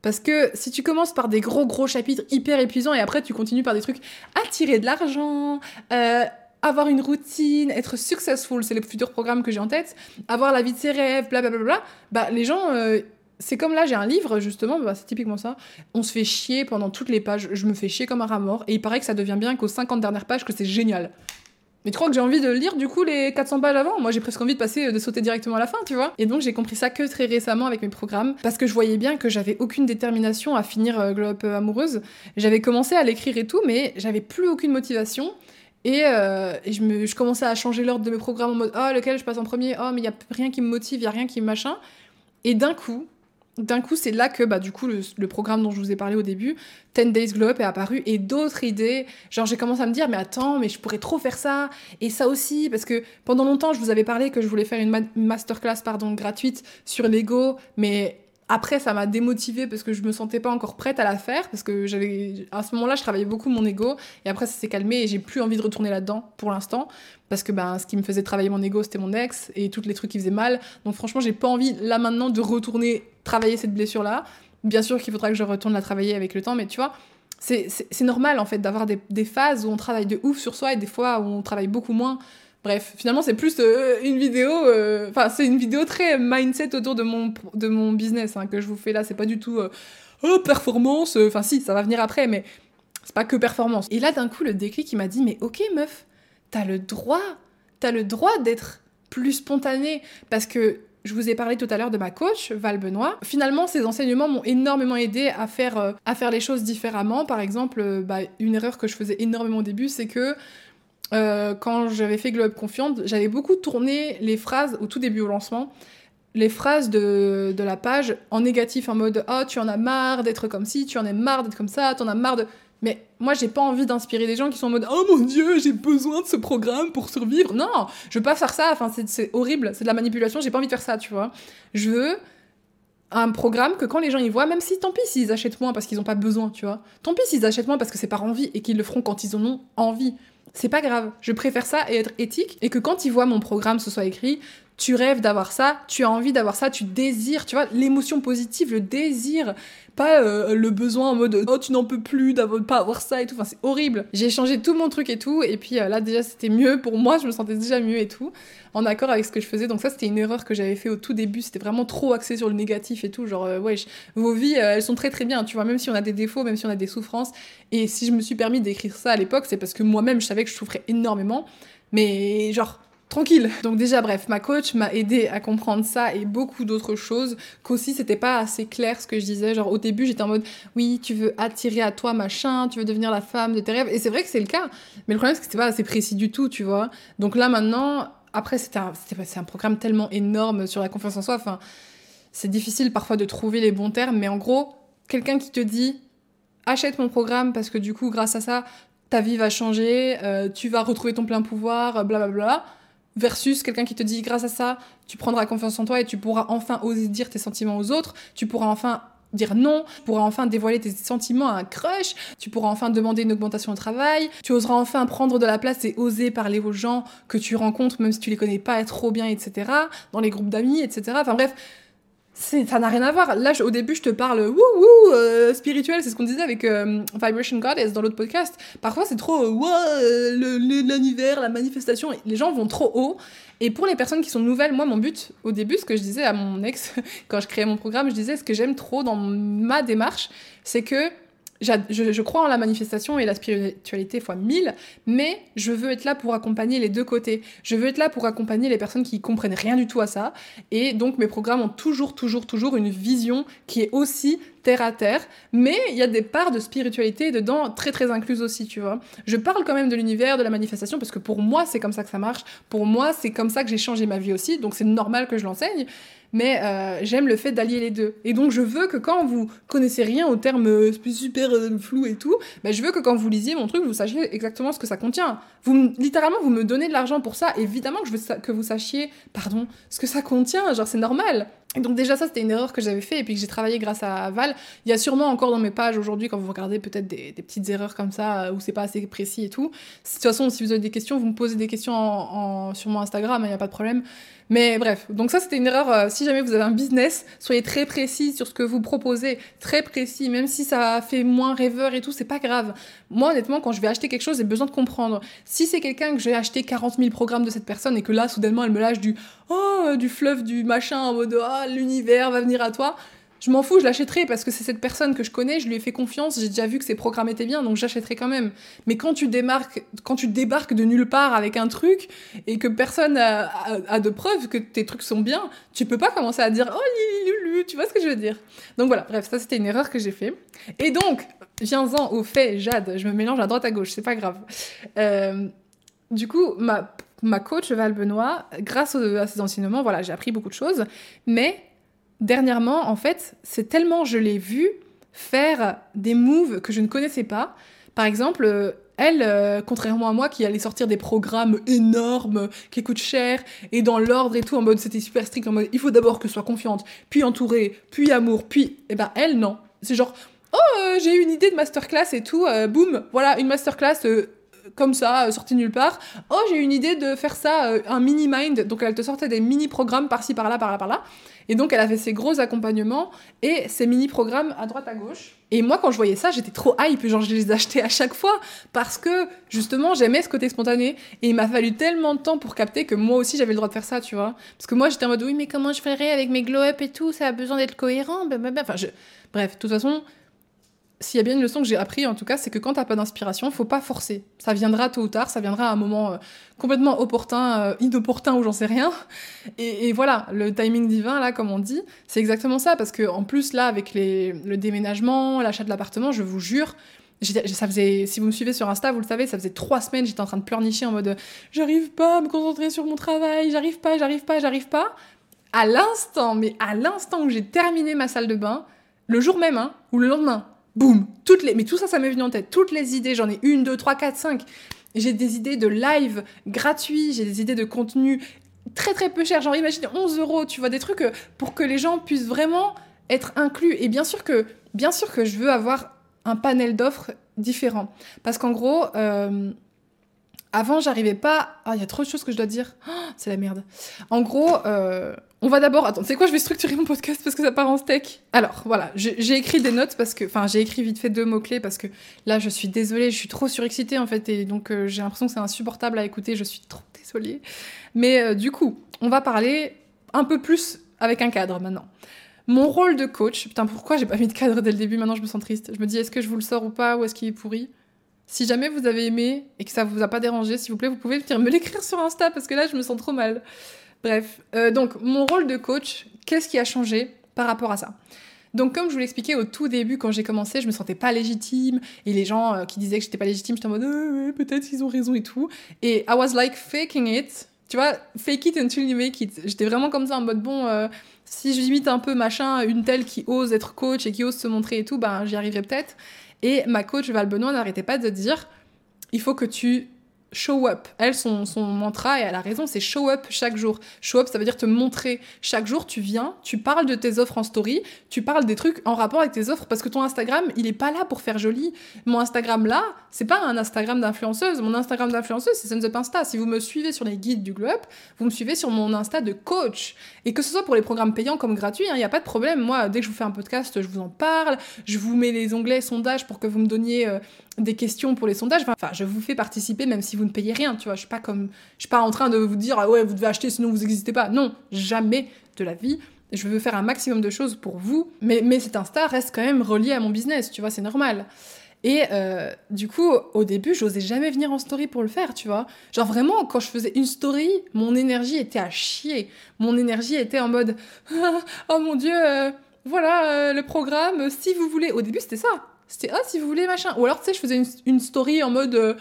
S1: Parce que si tu commences par des gros gros chapitres hyper épuisants et après tu continues par des trucs attirer de l'argent, euh, avoir une routine, être successful, c'est le futur programme que j'ai en tête, avoir la vie de ses rêves, blablabla, bah les gens, euh, c'est comme là j'ai un livre justement, bah, c'est typiquement ça, on se fait chier pendant toutes les pages, je me fais chier comme un rat mort et il paraît que ça devient bien qu'aux 50 dernières pages que c'est génial. Mais tu crois que j'ai envie de lire du coup les 400 pages avant? Moi j'ai presque envie de passer, de sauter directement à la fin, tu vois. Et donc j'ai compris ça que très récemment avec mes programmes, parce que je voyais bien que j'avais aucune détermination à finir euh, Glow Up euh, amoureuse. J'avais commencé à l'écrire et tout, mais j'avais plus aucune motivation. Et, euh, et je, me, je commençais à changer l'ordre de mes programmes en mode oh lequel je passe en premier, oh mais il y a rien qui me motive, il y a rien qui me machin. Et d'un coup, d'un coup, c'est là que, bah, du coup, le, programme dont je vous ai parlé au début, 10 Days Glow Up, est apparu et d'autres idées. Genre, j'ai commencé à me dire, mais attends, mais je pourrais trop faire ça et ça aussi. Parce que pendant longtemps, je vous avais parlé que je voulais faire une, masterclass, pardon, gratuite sur l'ego, mais après, ça m'a démotivée parce que je me sentais pas encore prête à la faire. Parce que j'avais, à ce moment-là, je travaillais beaucoup mon ego. Et après, ça s'est calmé et j'ai plus envie de retourner là-dedans pour l'instant. Parce que ben, ce qui me faisait travailler mon ego, c'était mon ex et tous les trucs qui faisaient mal. Donc franchement, j'ai pas envie là maintenant de retourner travailler cette blessure-là. Bien sûr qu'il faudra que je retourne la travailler avec le temps, mais tu vois, c'est normal en fait d'avoir des, des, phases où on travaille de ouf sur soi et des fois où on travaille beaucoup moins. Bref, finalement, c'est plus euh, une vidéo. Euh, enfin, c'est une vidéo très mindset autour de mon, de mon business hein, que je vous fais là. C'est pas du tout euh, oh, performance. Enfin, si, ça va venir après, mais c'est pas que performance. Et là, d'un coup, le déclic, il m'a dit Mais ok, meuf, t'as le droit. T'as le droit d'être plus spontané. Parce que je vous ai parlé tout à l'heure de ma coach, Val Benoît. Finalement, ces enseignements m'ont énormément aidé à faire, à faire les choses différemment. Par exemple, bah, une erreur que je faisais énormément au début, c'est que euh, quand j'avais fait Globe Confiante, j'avais beaucoup tourné les phrases au tout début au lancement, les phrases de, la page en négatif, en mode Oh, tu en as marre d'être comme ci, tu en as marre d'être comme ça, tu en as marre de. Mais moi, j'ai pas envie d'inspirer des gens qui sont en mode Oh mon dieu, j'ai besoin de ce programme pour survivre. Non, je veux pas faire ça, enfin, c'est horrible, c'est de la manipulation, j'ai pas envie de faire ça, tu vois. Je veux un programme que quand les gens y voient, même si tant pis s'ils achètent moins parce qu'ils ont pas besoin, tu vois. Tant pis s'ils achètent moins parce que c'est par envie et qu'ils le feront quand ils en ont envie c'est pas grave. Je préfère ça et être éthique et que quand ils voient mon programme, ce soit écrit tu rêves d'avoir ça, tu as envie d'avoir ça, tu désires, tu vois, l'émotion positive, le désir, pas euh, le besoin en mode oh tu n'en peux plus d'avoir pas avoir ça et tout, enfin c'est horrible. J'ai changé tout mon truc et tout. Et puis euh, là déjà c'était mieux pour moi, je me sentais déjà mieux et tout, en accord avec ce que je faisais. Donc ça c'était une erreur que j'avais fait au tout début, c'était vraiment trop axé sur le négatif et tout, genre euh, ouais, vos vies elles sont très très bien, tu vois, même si on a des défauts, même si on a des souffrances. Et si je me suis permis d'écrire ça à l'époque, c'est parce que moi-même je savais que je souffrais énormément. Mais genre, tranquille. Donc déjà bref, ma coach m'a aidé à comprendre ça et beaucoup d'autres choses qu'aussi c'était pas assez clair ce que je disais. Genre au début j'étais en mode oui tu veux attirer à toi machin, tu veux devenir la femme de tes rêves et c'est vrai que c'est le cas. Mais le problème c'est que c'était pas assez précis du tout, tu vois. Donc là maintenant, après c'était un, un programme tellement énorme sur la confiance en soi. Enfin c'est difficile parfois de trouver les bons termes, mais en gros quelqu'un qui te dit achète mon programme parce que du coup grâce à ça ta vie va changer, euh, tu vas retrouver ton plein pouvoir, blablabla. Bla bla versus quelqu'un qui te dit grâce à ça, tu prendras confiance en toi et tu pourras enfin oser dire tes sentiments aux autres, tu pourras enfin dire non, tu pourras enfin dévoiler tes sentiments à un crush, tu pourras enfin demander une augmentation au travail, tu oseras enfin prendre de la place et oser parler aux gens que tu rencontres même si tu les connais pas trop bien, etc., dans les groupes d'amis, etc. Enfin bref, ça n'a rien à voir. Là, au début, je te parle wouh wouh euh, spirituel, c'est ce qu'on disait avec euh, Vibration Goddess dans l'autre podcast. Parfois, c'est trop euh, l'univers, la manifestation. Les gens vont trop haut. Et pour les personnes qui sont nouvelles, moi, mon but, au début, ce que je disais à mon ex quand je créais mon programme, je disais ce que j'aime trop dans ma démarche, c'est que je, crois en la manifestation et la spiritualité fois mille, mais je veux être là pour accompagner les deux côtés. Je veux être là pour accompagner les personnes qui comprennent rien du tout à ça. Et donc mes programmes ont toujours, toujours, toujours une vision qui est aussi terre à terre, mais il y a des parts de spiritualité dedans très très incluses aussi, tu vois. Je parle quand même de l'univers, de la manifestation, parce que pour moi c'est comme ça que ça marche. Pour moi c'est comme ça que j'ai changé ma vie aussi, donc c'est normal que je l'enseigne mais euh, j'aime le fait d'allier les deux. Et donc je veux que quand vous connaissez rien au terme euh, super euh, flou et tout, bah, je veux que quand vous lisiez mon truc, vous sachiez exactement ce que ça contient. Vous, littéralement, vous me donnez de l'argent pour ça, évidemment que je veux que vous sachiez, pardon, ce que ça contient, genre c'est normal. Donc déjà ça c'était une erreur que j'avais fait et puis que j'ai travaillé grâce à Val. Il y a sûrement encore dans mes pages aujourd'hui quand vous regardez peut-être des, petites erreurs comme ça où c'est pas assez précis et tout. De toute façon si vous avez des questions vous me posez des questions sur mon Instagram, il n'y a pas de problème. Mais bref, donc ça c'était une erreur. Euh, si jamais vous avez un business, soyez très précis sur ce que vous proposez, très précis, même si ça fait moins rêveur et tout, c'est pas grave. Moi honnêtement, quand je vais acheter quelque chose, j'ai besoin de comprendre. Si c'est quelqu'un que j'ai acheté 40 000 programmes de cette personne et que là soudainement elle me lâche du oh du fleuve du machin en mode oh l'univers va venir à toi, je m'en fous, je l'achèterai parce que c'est cette personne que je connais, je lui ai fait confiance, j'ai déjà vu que ses programmes étaient bien, donc j'achèterai quand même. Mais quand tu quand tu débarques de nulle part avec un truc et que personne a, de preuves que tes trucs sont bien, tu peux pas commencer à dire oh lulu, tu vois ce que je veux dire. Donc voilà, bref, ça c'était une erreur que j'ai fait. Et donc, viens-en au fait, Jade, je me mélange à droite à gauche, c'est pas grave. Euh, du coup, ma, ma coach Val Benoît, grâce à ses enseignements, voilà, j'ai appris beaucoup de choses, mais dernièrement, en fait, c'est tellement je l'ai vu faire des moves que je ne connaissais pas. Par exemple, euh, elle, euh, contrairement à moi, qui allait sortir des programmes énormes, qui coûtent cher, et dans l'ordre et tout, en mode c'était super strict, en mode il faut d'abord que je sois confiante, puis entourée, puis amour, puis. Eh ben, elle, non. C'est genre, oh, euh, j'ai eu une idée de masterclass et tout, boum, voilà, une masterclass comme ça, sortie nulle part. Oh, j'ai une idée de faire ça, un mini mind. Donc elle te sortait des mini programmes par-ci, par-là, par-là, par-là. Et donc, elle a fait ses gros accompagnements et ses mini-programmes à droite à gauche. Et moi, quand je voyais ça, j'étais trop hype. Genre, je les achetais à chaque fois parce que, justement, j'aimais ce côté spontané. Et il m'a fallu tellement de temps pour capter que moi aussi, j'avais le droit de faire ça, tu vois. Parce que moi, j'étais en mode, oui, mais comment je ferais avec mes glow-up et tout? Ça a besoin d'être cohérent. Bref, de toute façon, s'il y a bien une leçon que j'ai appris, en tout cas, c'est que quand t'as pas d'inspiration, faut pas forcer. Ça viendra tôt ou tard, ça viendra à un moment euh, complètement opportun, euh, inopportun ou j'en sais rien. Et, voilà, le timing divin, là, comme on dit, c'est exactement ça. Parce que en plus, là, avec le déménagement, l'achat de l'appartement, je vous jure, ça faisait, si vous me suivez sur Insta, vous le savez, ça faisait trois semaines, j'étais en train de pleurnicher en mode j'arrive pas à me concentrer sur mon travail, j'arrive pas, j'arrive pas, j'arrive pas. À l'instant, mais à l'instant où j'ai terminé ma salle de bain, le jour même, hein, ou le lendemain, boum, toutes les, mais tout ça, ça m'est venu en tête. Toutes les idées, j'en ai une, deux, trois, quatre, cinq. J'ai des idées de live gratuits, j'ai des idées de contenu très très peu cher. Genre, imagine 11 euros, tu vois, des trucs euh, pour que les gens puissent vraiment être inclus. Et bien sûr que, bien sûr que je veux avoir un panel d'offres différent. Parce qu'en gros, euh, avant, j'arrivais pas. Ah, il y a trop de choses que je dois dire. Oh, c'est la merde. En gros, euh, on va d'abord. Attends, c'est quoi Je vais structurer mon podcast parce que ça part en steak. Alors, voilà, j'ai écrit des notes parce que. Enfin, j'ai écrit vite fait deux mots-clés parce que là, je suis désolée, je suis trop surexcitée en fait. Et donc, euh, j'ai l'impression que c'est insupportable à écouter. Je suis trop désolée. Mais euh, du coup, on va parler un peu plus avec un cadre maintenant. Mon rôle de coach. Putain, pourquoi j'ai pas mis de cadre dès le début Maintenant, je me sens triste. Je me dis, est-ce que je vous le sors ou pas Ou est-ce qu'il est pourri? Si jamais vous avez aimé et que ça vous a pas dérangé, s'il vous plaît, vous pouvez me l'écrire sur Insta parce que là, je me sens trop mal. Bref, euh, donc mon rôle de coach, qu'est-ce qui a changé par rapport à ça? Donc comme je vous l'expliquais au tout début quand j'ai commencé, je me sentais pas légitime et les gens euh, qui disaient que j'étais pas légitime, j'étais en mode euh, peut-être qu'ils ont raison et tout. Et I was like faking it, tu vois, fake it until you make it. J'étais vraiment comme ça en mode bon, si j'imite un peu machin, une telle qui ose être coach et qui ose se montrer et tout, ben j'y arriverai peut-être. Et ma coach Val Benoît n'arrêtait pas de dire il faut que tu show up. Elle, son, son mantra, et elle a raison, c'est show up chaque jour. Show up, ça veut dire te montrer. Chaque jour, tu viens, tu parles de tes offres en story, tu parles des trucs en rapport avec tes offres, parce que ton Instagram, il est pas là pour faire joli. Mon Instagram là, c'est pas un Instagram d'influenceuse. Mon Instagram d'influenceuse, c'est Sun's Up Insta. Si vous me suivez sur les guides du Glow Up, vous me suivez sur mon Insta de coach. Et que ce soit pour les programmes payants comme gratuits, il hein, n'y a pas de problème. Moi, dès que je vous fais un podcast, je vous en parle. Je vous mets les onglets sondages pour que vous me donniez euh, des questions pour les sondages. Enfin, je vous fais participer même si vous ne payez rien, tu vois. Je suis pas comme, je suis pas en train de vous dire ah ouais vous devez acheter sinon vous n'existez pas. Non, jamais de la vie. Je veux faire un maximum de choses pour vous, mais, mais cet Insta reste quand même relié à mon business, tu vois, c'est normal. Et euh, du coup, au début, j'osais jamais venir en story pour le faire, tu vois. Genre vraiment, quand je faisais une story, mon énergie était à chier. Mon énergie était en mode oh mon dieu, euh, voilà euh, le programme. Si vous voulez, au début c'était ça. C'était ah si vous voulez machin. Ou alors tu sais, je faisais une, story en mode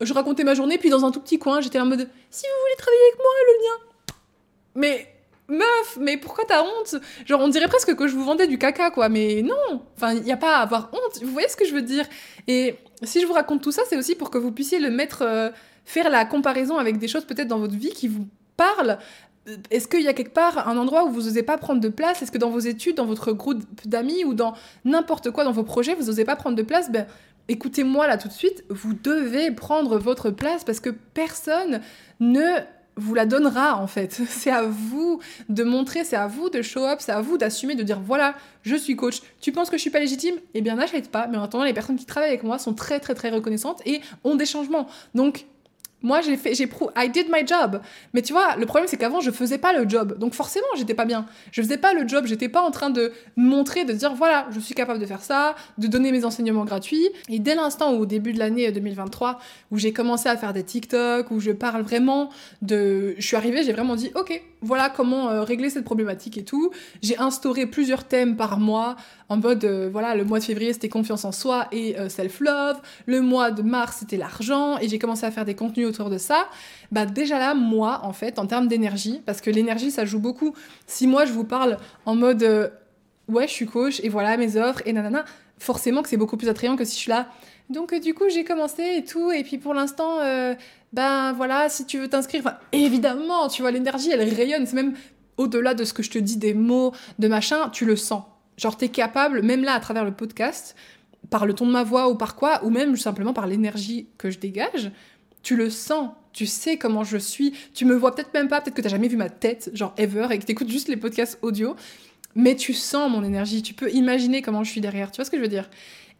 S1: je racontais ma journée puis dans un tout petit coin j'étais en mode si vous voulez travailler avec moi le lien. Mais meuf, mais pourquoi t'as honte? Genre on dirait presque que je vous vendais du caca quoi. Mais non, enfin il y a pas à avoir honte. Vous voyez ce que je veux dire? Et si je vous raconte tout ça, c'est aussi pour que vous puissiez le mettre, euh, faire la comparaison avec des choses peut-être dans votre vie qui vous parlent est-ce qu'il y a quelque part un endroit où vous n'osez pas prendre de place? Est-ce que dans vos études, dans votre groupe d'amis ou dans n'importe quoi dans vos projets, vous n'osez pas prendre de place? Ben, Écoutez-moi là tout de suite, vous devez prendre votre place parce que personne ne vous la donnera en fait. C'est à vous de montrer, c'est à vous de show up, c'est à vous d'assumer, de dire voilà, je suis coach. Tu penses que je suis pas légitime? Eh bien n'achète pas. Mais en attendant, les personnes qui travaillent avec moi sont très très très reconnaissantes et ont des changements. Donc moi, j'ai fait, j'ai prouvé, I did my job. Mais tu vois, le problème, c'est qu'avant, je faisais pas le job. Donc forcément, j'étais pas bien. Je faisais pas le job, j'étais pas en train de montrer, de dire, voilà, je suis capable de faire ça, de donner mes enseignements gratuits. Et dès l'instant où, au début de l'année 2023, où j'ai commencé à faire des TikTok, où je parle vraiment de... Je suis arrivée, j'ai vraiment dit, ok, voilà comment euh, régler cette problématique et tout. J'ai instauré plusieurs thèmes par mois, en mode, euh, voilà, le mois de février, c'était confiance en soi et euh, self-love. Le mois de mars, c'était l'argent. Et j'ai commencé à faire des contenus autour de ça, bah déjà là, moi, en fait, en termes d'énergie, parce que l'énergie, ça joue beaucoup. Si moi, je vous parle en mode, euh, ouais, je suis coach, et voilà mes offres, et nanana, forcément que c'est beaucoup plus attrayant que si je suis là. Donc, euh, du coup, j'ai commencé et tout, et puis pour l'instant, euh, ben voilà, si tu veux t'inscrire, évidemment, tu vois, l'énergie, elle rayonne, c'est même au-delà de ce que je te dis, des mots, de machin, tu le sens. Genre, t'es capable, même là, à travers le podcast, par le ton de ma voix ou par quoi, ou même simplement par l'énergie que je dégage, tu le sens, tu sais comment je suis, tu me vois peut-être même pas, peut-être que t'as jamais vu ma tête, genre ever, et que t'écoutes juste les podcasts audio, mais tu sens mon énergie, tu peux imaginer comment je suis derrière, tu vois ce que je veux dire?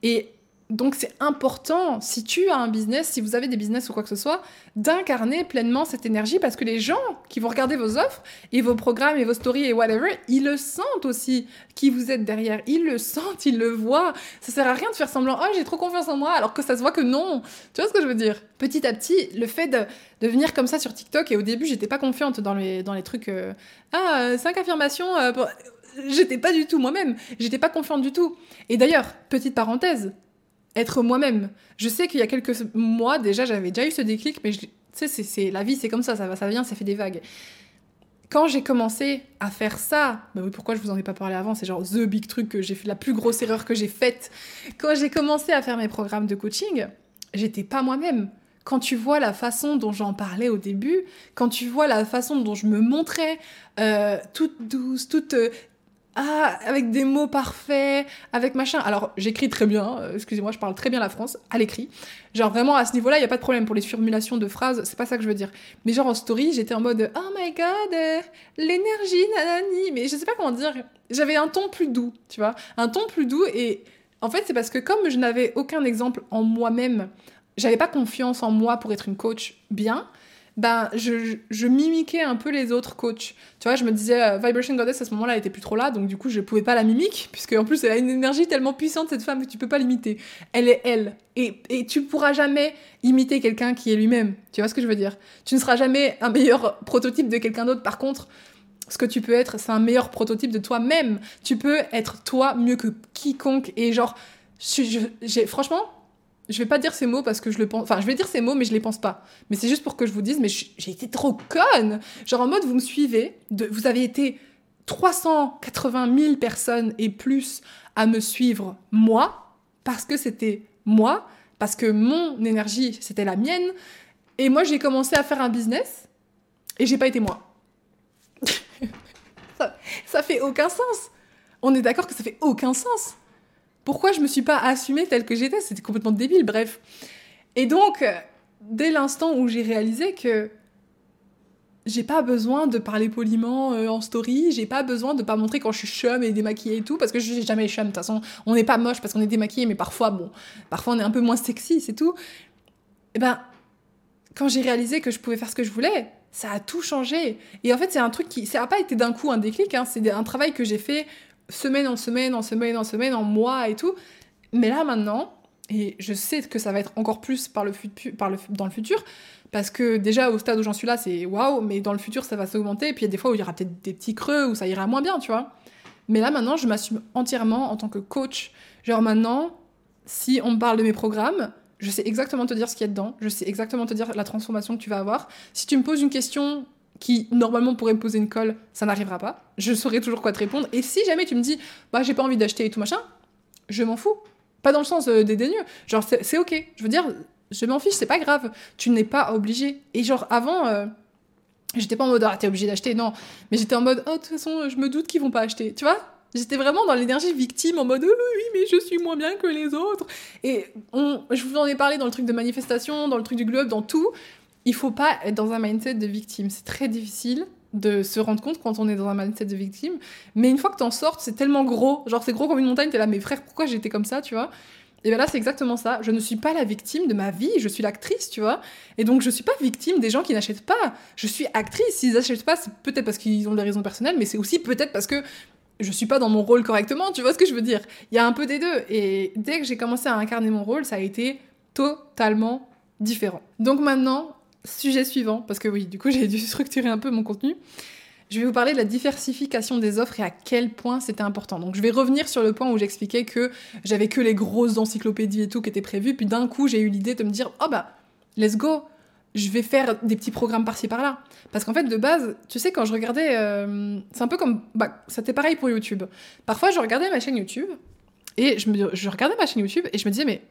S1: Et donc c'est important, si tu as un business, si vous avez des business ou quoi que ce soit, d'incarner pleinement cette énergie parce que les gens qui vont regarder vos offres et vos programmes et vos stories et whatever, ils le sentent aussi qui vous êtes derrière. Ils le sentent, ils le voient. Ça sert à rien de faire semblant, oh j'ai trop confiance en moi alors que ça se voit que non. Tu vois ce que je veux dire? Petit à petit, le fait de, de, venir comme ça sur TikTok et au début j'étais pas confiante dans les, dans les trucs, euh, ah, cinq affirmations. Euh, j'étais pas du tout moi-même, j'étais pas confiante du tout. Et d'ailleurs, petite parenthèse, être moi-même. Je sais qu'il y a quelques mois déjà, j'avais déjà eu ce déclic, mais tu sais, c'est la vie, c'est comme ça, ça va, ça vient, ça fait des vagues. Quand j'ai commencé à faire ça, bah pourquoi je vous en ai pas parlé avant? C'est genre the big truc que j'ai fait, la plus grosse erreur que j'ai faite. Quand j'ai commencé à faire mes programmes de coaching, j'étais pas moi-même. Quand tu vois la façon dont j'en parlais au début, quand tu vois la façon dont je me montrais, euh, toute douce, toute euh, ah, avec des mots parfaits, avec machin. Alors, j'écris très bien, euh, excusez-moi, je parle très bien la France, à l'écrit. Genre, vraiment, à ce niveau-là, il n'y a pas de problème pour les formulations de phrases, c'est pas ça que je veux dire. Mais genre, en story, j'étais en mode, oh my god, euh, l'énergie, nanani. Mais je sais pas comment dire. J'avais un ton plus doux, tu vois. Un ton plus doux, et en fait, c'est parce que comme je n'avais aucun exemple en moi-même, j'avais pas confiance en moi pour être une coach bien, ben, je, mimiquais un peu les autres coachs. Tu vois, je me disais, euh, Vibration Goddess, à ce moment-là, elle était plus trop là, donc du coup, je pouvais pas la mimique, puisque en plus, elle a une énergie tellement puissante, cette femme, que tu peux pas l'imiter. Elle est elle. Et, et tu pourras jamais imiter quelqu'un qui est lui-même. Tu vois ce que je veux dire? Tu ne seras jamais un meilleur prototype de quelqu'un d'autre. Par contre, ce que tu peux être, c'est un meilleur prototype de toi-même. Tu peux être toi mieux que quiconque. Et genre, j'ai franchement, je vais pas dire ces mots parce que je le pense. Enfin, je vais dire ces mots, mais je les pense pas. Mais c'est juste pour que je vous dise, mais j'ai été trop conne. Genre en mode, vous me suivez, vous avez été 380 000 personnes et plus à me suivre moi, parce que c'était moi, parce que mon énergie, c'était la mienne. Et moi, j'ai commencé à faire un business et j'ai pas été moi. ça, ça fait aucun sens. On est d'accord que ça fait aucun sens. Pourquoi je me suis pas assumée telle que j'étais? C'était complètement débile, bref. Et donc, dès l'instant où j'ai réalisé que j'ai pas besoin de parler poliment euh, en story, j'ai pas besoin de pas montrer quand je suis chum et démaquillée et tout, parce que je suis jamais chum, de toute façon, on n'est pas moche parce qu'on est démaquillé, mais parfois, bon, parfois on est un peu moins sexy, c'est tout. Et eh ben, quand j'ai réalisé que je pouvais faire ce que je voulais, ça a tout changé. Et en fait, c'est un truc qui, ça n'a pas été d'un coup un déclic, hein, c'est un travail que j'ai fait semaine en semaine, en semaine en semaine, en mois et tout. Mais là maintenant, et je sais que ça va être encore plus par le par le, dans le futur, parce que déjà au stade où j'en suis là, c'est waouh, mais dans le futur ça va s'augmenter, et puis il y a des fois où il y aura peut-être des petits creux, où ça ira moins bien, tu vois. Mais là maintenant, je m'assume entièrement en tant que coach. Genre maintenant, si on me parle de mes programmes, je sais exactement te dire ce qu'il y a dedans, je sais exactement te dire la transformation que tu vas avoir. Si tu me poses une question qui normalement pourrait me poser une colle, ça n'arrivera pas. Je saurai toujours quoi te répondre. Et si jamais tu me dis, bah j'ai pas envie d'acheter et tout machin, je m'en fous. Pas dans le sens euh, dédaigneux. Genre, c'est ok. Je veux dire, je m'en fiche, c'est pas grave. Tu n'es pas obligé. Et genre, avant, euh, j'étais pas en mode, ah, t'es obligé d'acheter, non. Mais j'étais en mode, oh, de toute façon, je me doute qu'ils vont pas acheter. Tu vois? J'étais vraiment dans l'énergie victime, en mode, oh, oui, mais je suis moins bien que les autres. Et on, je vous en ai parlé dans le truc de manifestation, dans le truc du globe, dans tout il faut pas être dans un mindset de victime. C'est très difficile de se rendre compte quand on est dans un mindset de victime. Mais une fois que t'en sortes, c'est tellement gros. Genre, c'est gros comme une montagne. T'es là, mais frère, pourquoi j'étais comme ça, tu vois? Et bien là, c'est exactement ça. Je ne suis pas la victime de ma vie, je suis l'actrice, tu vois? Et donc, je suis pas victime des gens qui n'achètent pas. Je suis actrice. S'ils n'achètent pas, c'est peut-être parce qu'ils ont des raisons personnelles, mais c'est aussi peut-être parce que je suis pas dans mon rôle correctement, tu vois ce que je veux dire? Il y a un peu des deux. Et dès que j'ai commencé à incarner mon rôle, ça a été totalement différent. Donc maintenant, Sujet suivant, parce que oui, du coup, j'ai dû structurer un peu mon contenu. Je vais vous parler de la diversification des offres et à quel point c'était important. Donc, je vais revenir sur le point où j'expliquais que j'avais que les grosses encyclopédies et tout qui étaient prévues. Puis d'un coup, j'ai eu l'idée de me dire, oh bah, let's go. je vais faire des petits programmes par-ci par-là. Parce qu'en fait, de base, tu sais, quand je regardais. euh, c'est un peu comme. Bah, c'était pareil pour YouTube. Parfois, je regardais ma chaîne YouTube et je, me, je regardais ma chaîne YouTube et je me disais, mais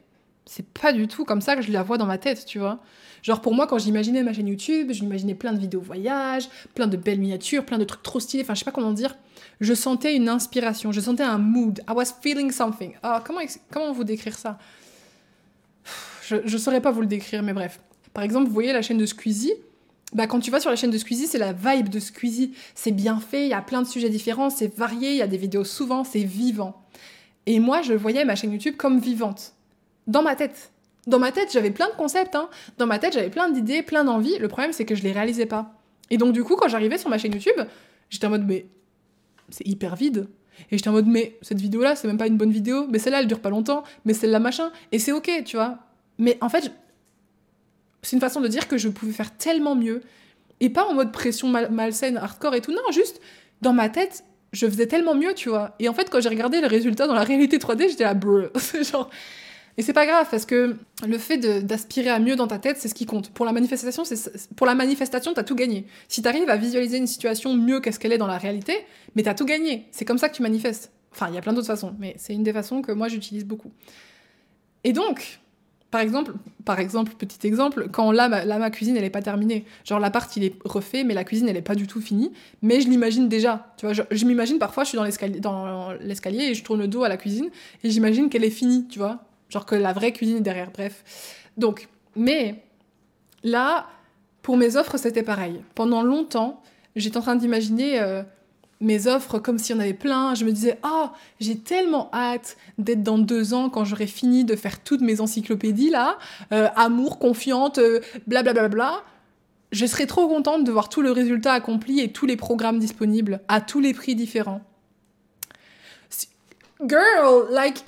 S1: c'est pas du tout comme ça que je la vois dans ma tête, tu vois. Genre, pour moi, quand j'imaginais ma chaîne YouTube, j'imaginais plein de vidéos voyages, plein de belles miniatures, plein de trucs trop stylés. Enfin, je sais pas comment dire. Je sentais une inspiration, je sentais un mood. I was feeling something. Ah, comment, comment vous décrire ça? Je, je saurais pas vous le décrire, mais bref. Par exemple, vous voyez la chaîne de Squeezie? Bah, quand tu vas sur la chaîne de Squeezie, c'est la vibe de Squeezie. C'est bien fait, il y a plein de sujets différents, c'est varié, il y a des vidéos souvent, c'est vivant. Et moi, je voyais ma chaîne YouTube comme vivante. Dans ma tête. Dans ma tête, j'avais plein de concepts. Hein. Dans ma tête, j'avais plein d'idées, plein d'envies. Le problème, c'est que je les réalisais pas. Et donc, du coup, quand j'arrivais sur ma chaîne YouTube, j'étais en mode, mais c'est hyper vide. Et j'étais en mode, mais cette vidéo-là, c'est même pas une bonne vidéo. Mais celle-là, elle dure pas longtemps. Mais celle-là, machin. Et c'est ok, tu vois. Mais en fait, c'est une façon de dire que je pouvais faire tellement mieux. Et pas en mode pression mal- malsaine, hardcore et tout. Non, juste dans ma tête, je faisais tellement mieux, tu vois. Et en fait, quand j'ai regardé le résultat dans la réalité 3D, j'étais là, brr. C'est genre. Et c'est pas grave parce que le fait d'aspirer à mieux dans ta tête, c'est ce qui compte. Pour la manifestation, c'est pour la manifestation, t'as tout gagné. Si t'arrives à visualiser une situation mieux qu'est-ce qu'elle est dans la réalité, mais t'as tout gagné. C'est comme ça que tu manifestes. Enfin, il y a plein d'autres façons, mais c'est une des façons que moi j'utilise beaucoup. Et donc, par exemple, par exemple, petit exemple, quand là, ma, là, ma cuisine, elle est pas terminée. Genre, l'appart, il est refait, mais la cuisine, elle est pas du tout finie. Mais je l'imagine déjà. Tu vois, je, je m'imagine parfois, je suis dans l'escalier et je tourne le dos à la cuisine et j'imagine qu'elle est finie, tu vois. Genre que la vraie cuisine est derrière, bref. Donc, mais là, pour mes offres, c'était pareil. Pendant longtemps, j'étais en train d'imaginer euh, mes offres comme s'il y en avait plein. Je me disais, ah, j'ai tellement hâte d'être dans deux ans quand j'aurai fini de faire toutes mes encyclopédies là, euh, amour, confiante, euh, blablabla. Bla, je serais trop contente de voir tout le résultat accompli et tous les programmes disponibles à tous les prix différents. Girl, like,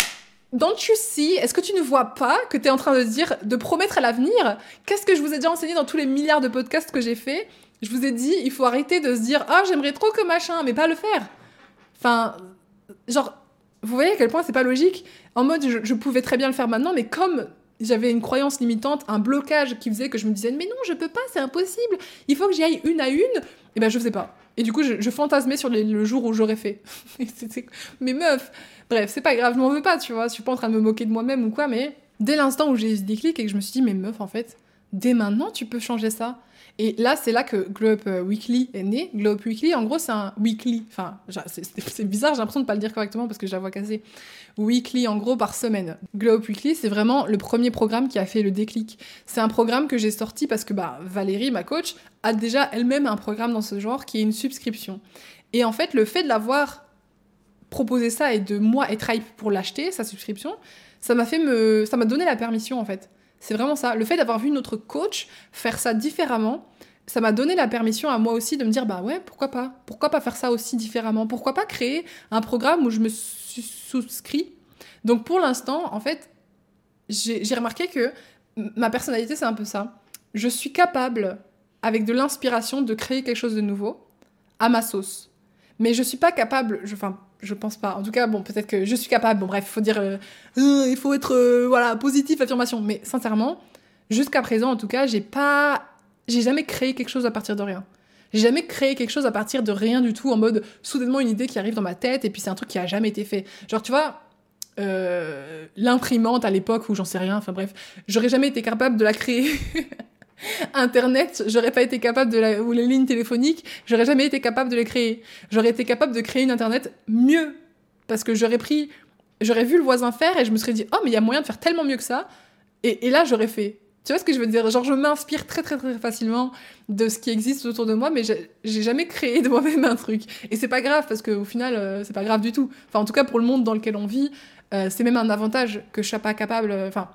S1: don't you see? Est-ce que tu ne vois pas que tu es en train de dire, de promettre à l'avenir? Qu'est-ce que je vous ai déjà enseigné dans tous les milliards de podcasts que j'ai fait? Je vous ai dit, il faut arrêter de se dire, ah, j'aimerais trop que machin, mais pas le faire. Enfin, genre, vous voyez à quel point c'est pas logique? En mode, je, pouvais très bien le faire maintenant, mais comme j'avais une croyance limitante, un blocage qui faisait que je me disais, mais non, je peux pas, c'est impossible, il faut que j'y aille une à une, et ben je faisais pas. Et du coup, je, fantasmais sur le jour où j'aurais fait. Mais meuf, bref, c'est pas grave, je m'en veux pas, tu vois, je suis pas en train de me moquer de moi-même ou quoi, mais dès l'instant où j'ai eu ce déclic et que je me suis dit, mais meuf, en fait, dès maintenant, tu peux changer ça. Et là, c'est là que Glow Up euh, Weekly est né. Glow Up Weekly, en gros, c'est un weekly. Enfin, c'est bizarre, j'ai l'impression de pas le dire correctement parce que je la vois cassée. Weekly, en gros, par semaine. Glow Up Weekly, c'est vraiment le premier programme qui a fait le déclic. C'est un programme que j'ai sorti parce que bah, Valérie, ma coach, a déjà elle-même un programme dans ce genre qui est une subscription. Et en fait, le fait de l'avoir proposé ça et de moi être hype pour l'acheter, sa subscription, ça m'a fait me, ça m'a donné la permission en fait. C'est vraiment ça. Le fait d'avoir vu notre coach faire ça différemment, ça m'a donné la permission à moi aussi de me dire bah ouais, pourquoi pas? Pourquoi pas faire ça aussi différemment? Pourquoi pas créer un programme où je me suis souscrit Donc pour l'instant, en fait, j'ai remarqué que ma personnalité, c'est un peu ça. Je suis capable, avec de l'inspiration, de créer quelque chose de nouveau à ma sauce. Mais je suis pas capable, je, enfin, je pense pas. En tout cas, bon, peut-être que je suis capable. Bon, bref, il faut dire, euh, Euh, il faut être, euh, voilà, positif, affirmation. Mais sincèrement, jusqu'à présent, en tout cas, j'ai pas, j'ai jamais créé quelque chose à partir de rien. J'ai jamais créé quelque chose à partir de rien du tout, en mode soudainement une idée qui arrive dans ma tête et puis c'est un truc qui a jamais été fait. Genre, tu vois, l'imprimante à l'époque où j'en sais rien, enfin bref, j'aurais jamais été capable de la créer. Internet, j'aurais pas été capable de la, ou les lignes téléphoniques, j'aurais jamais été capable de les créer. J'aurais été capable de créer une Internet mieux. Parce que j'aurais pris, j'aurais vu le voisin faire et je me serais dit, oh, mais il y a moyen de faire tellement mieux que ça. Et, et là, j'aurais fait. Tu vois ce que je veux dire? Genre, je m'inspire très, très, très facilement de ce qui existe autour de moi, mais j'ai jamais créé de moi-même un truc. Et c'est pas grave, parce qu'au final, euh, c'est pas grave du tout. Enfin, en tout cas, pour le monde dans lequel on vit, euh, c'est même un avantage que je sois pas capable. euh, Enfin,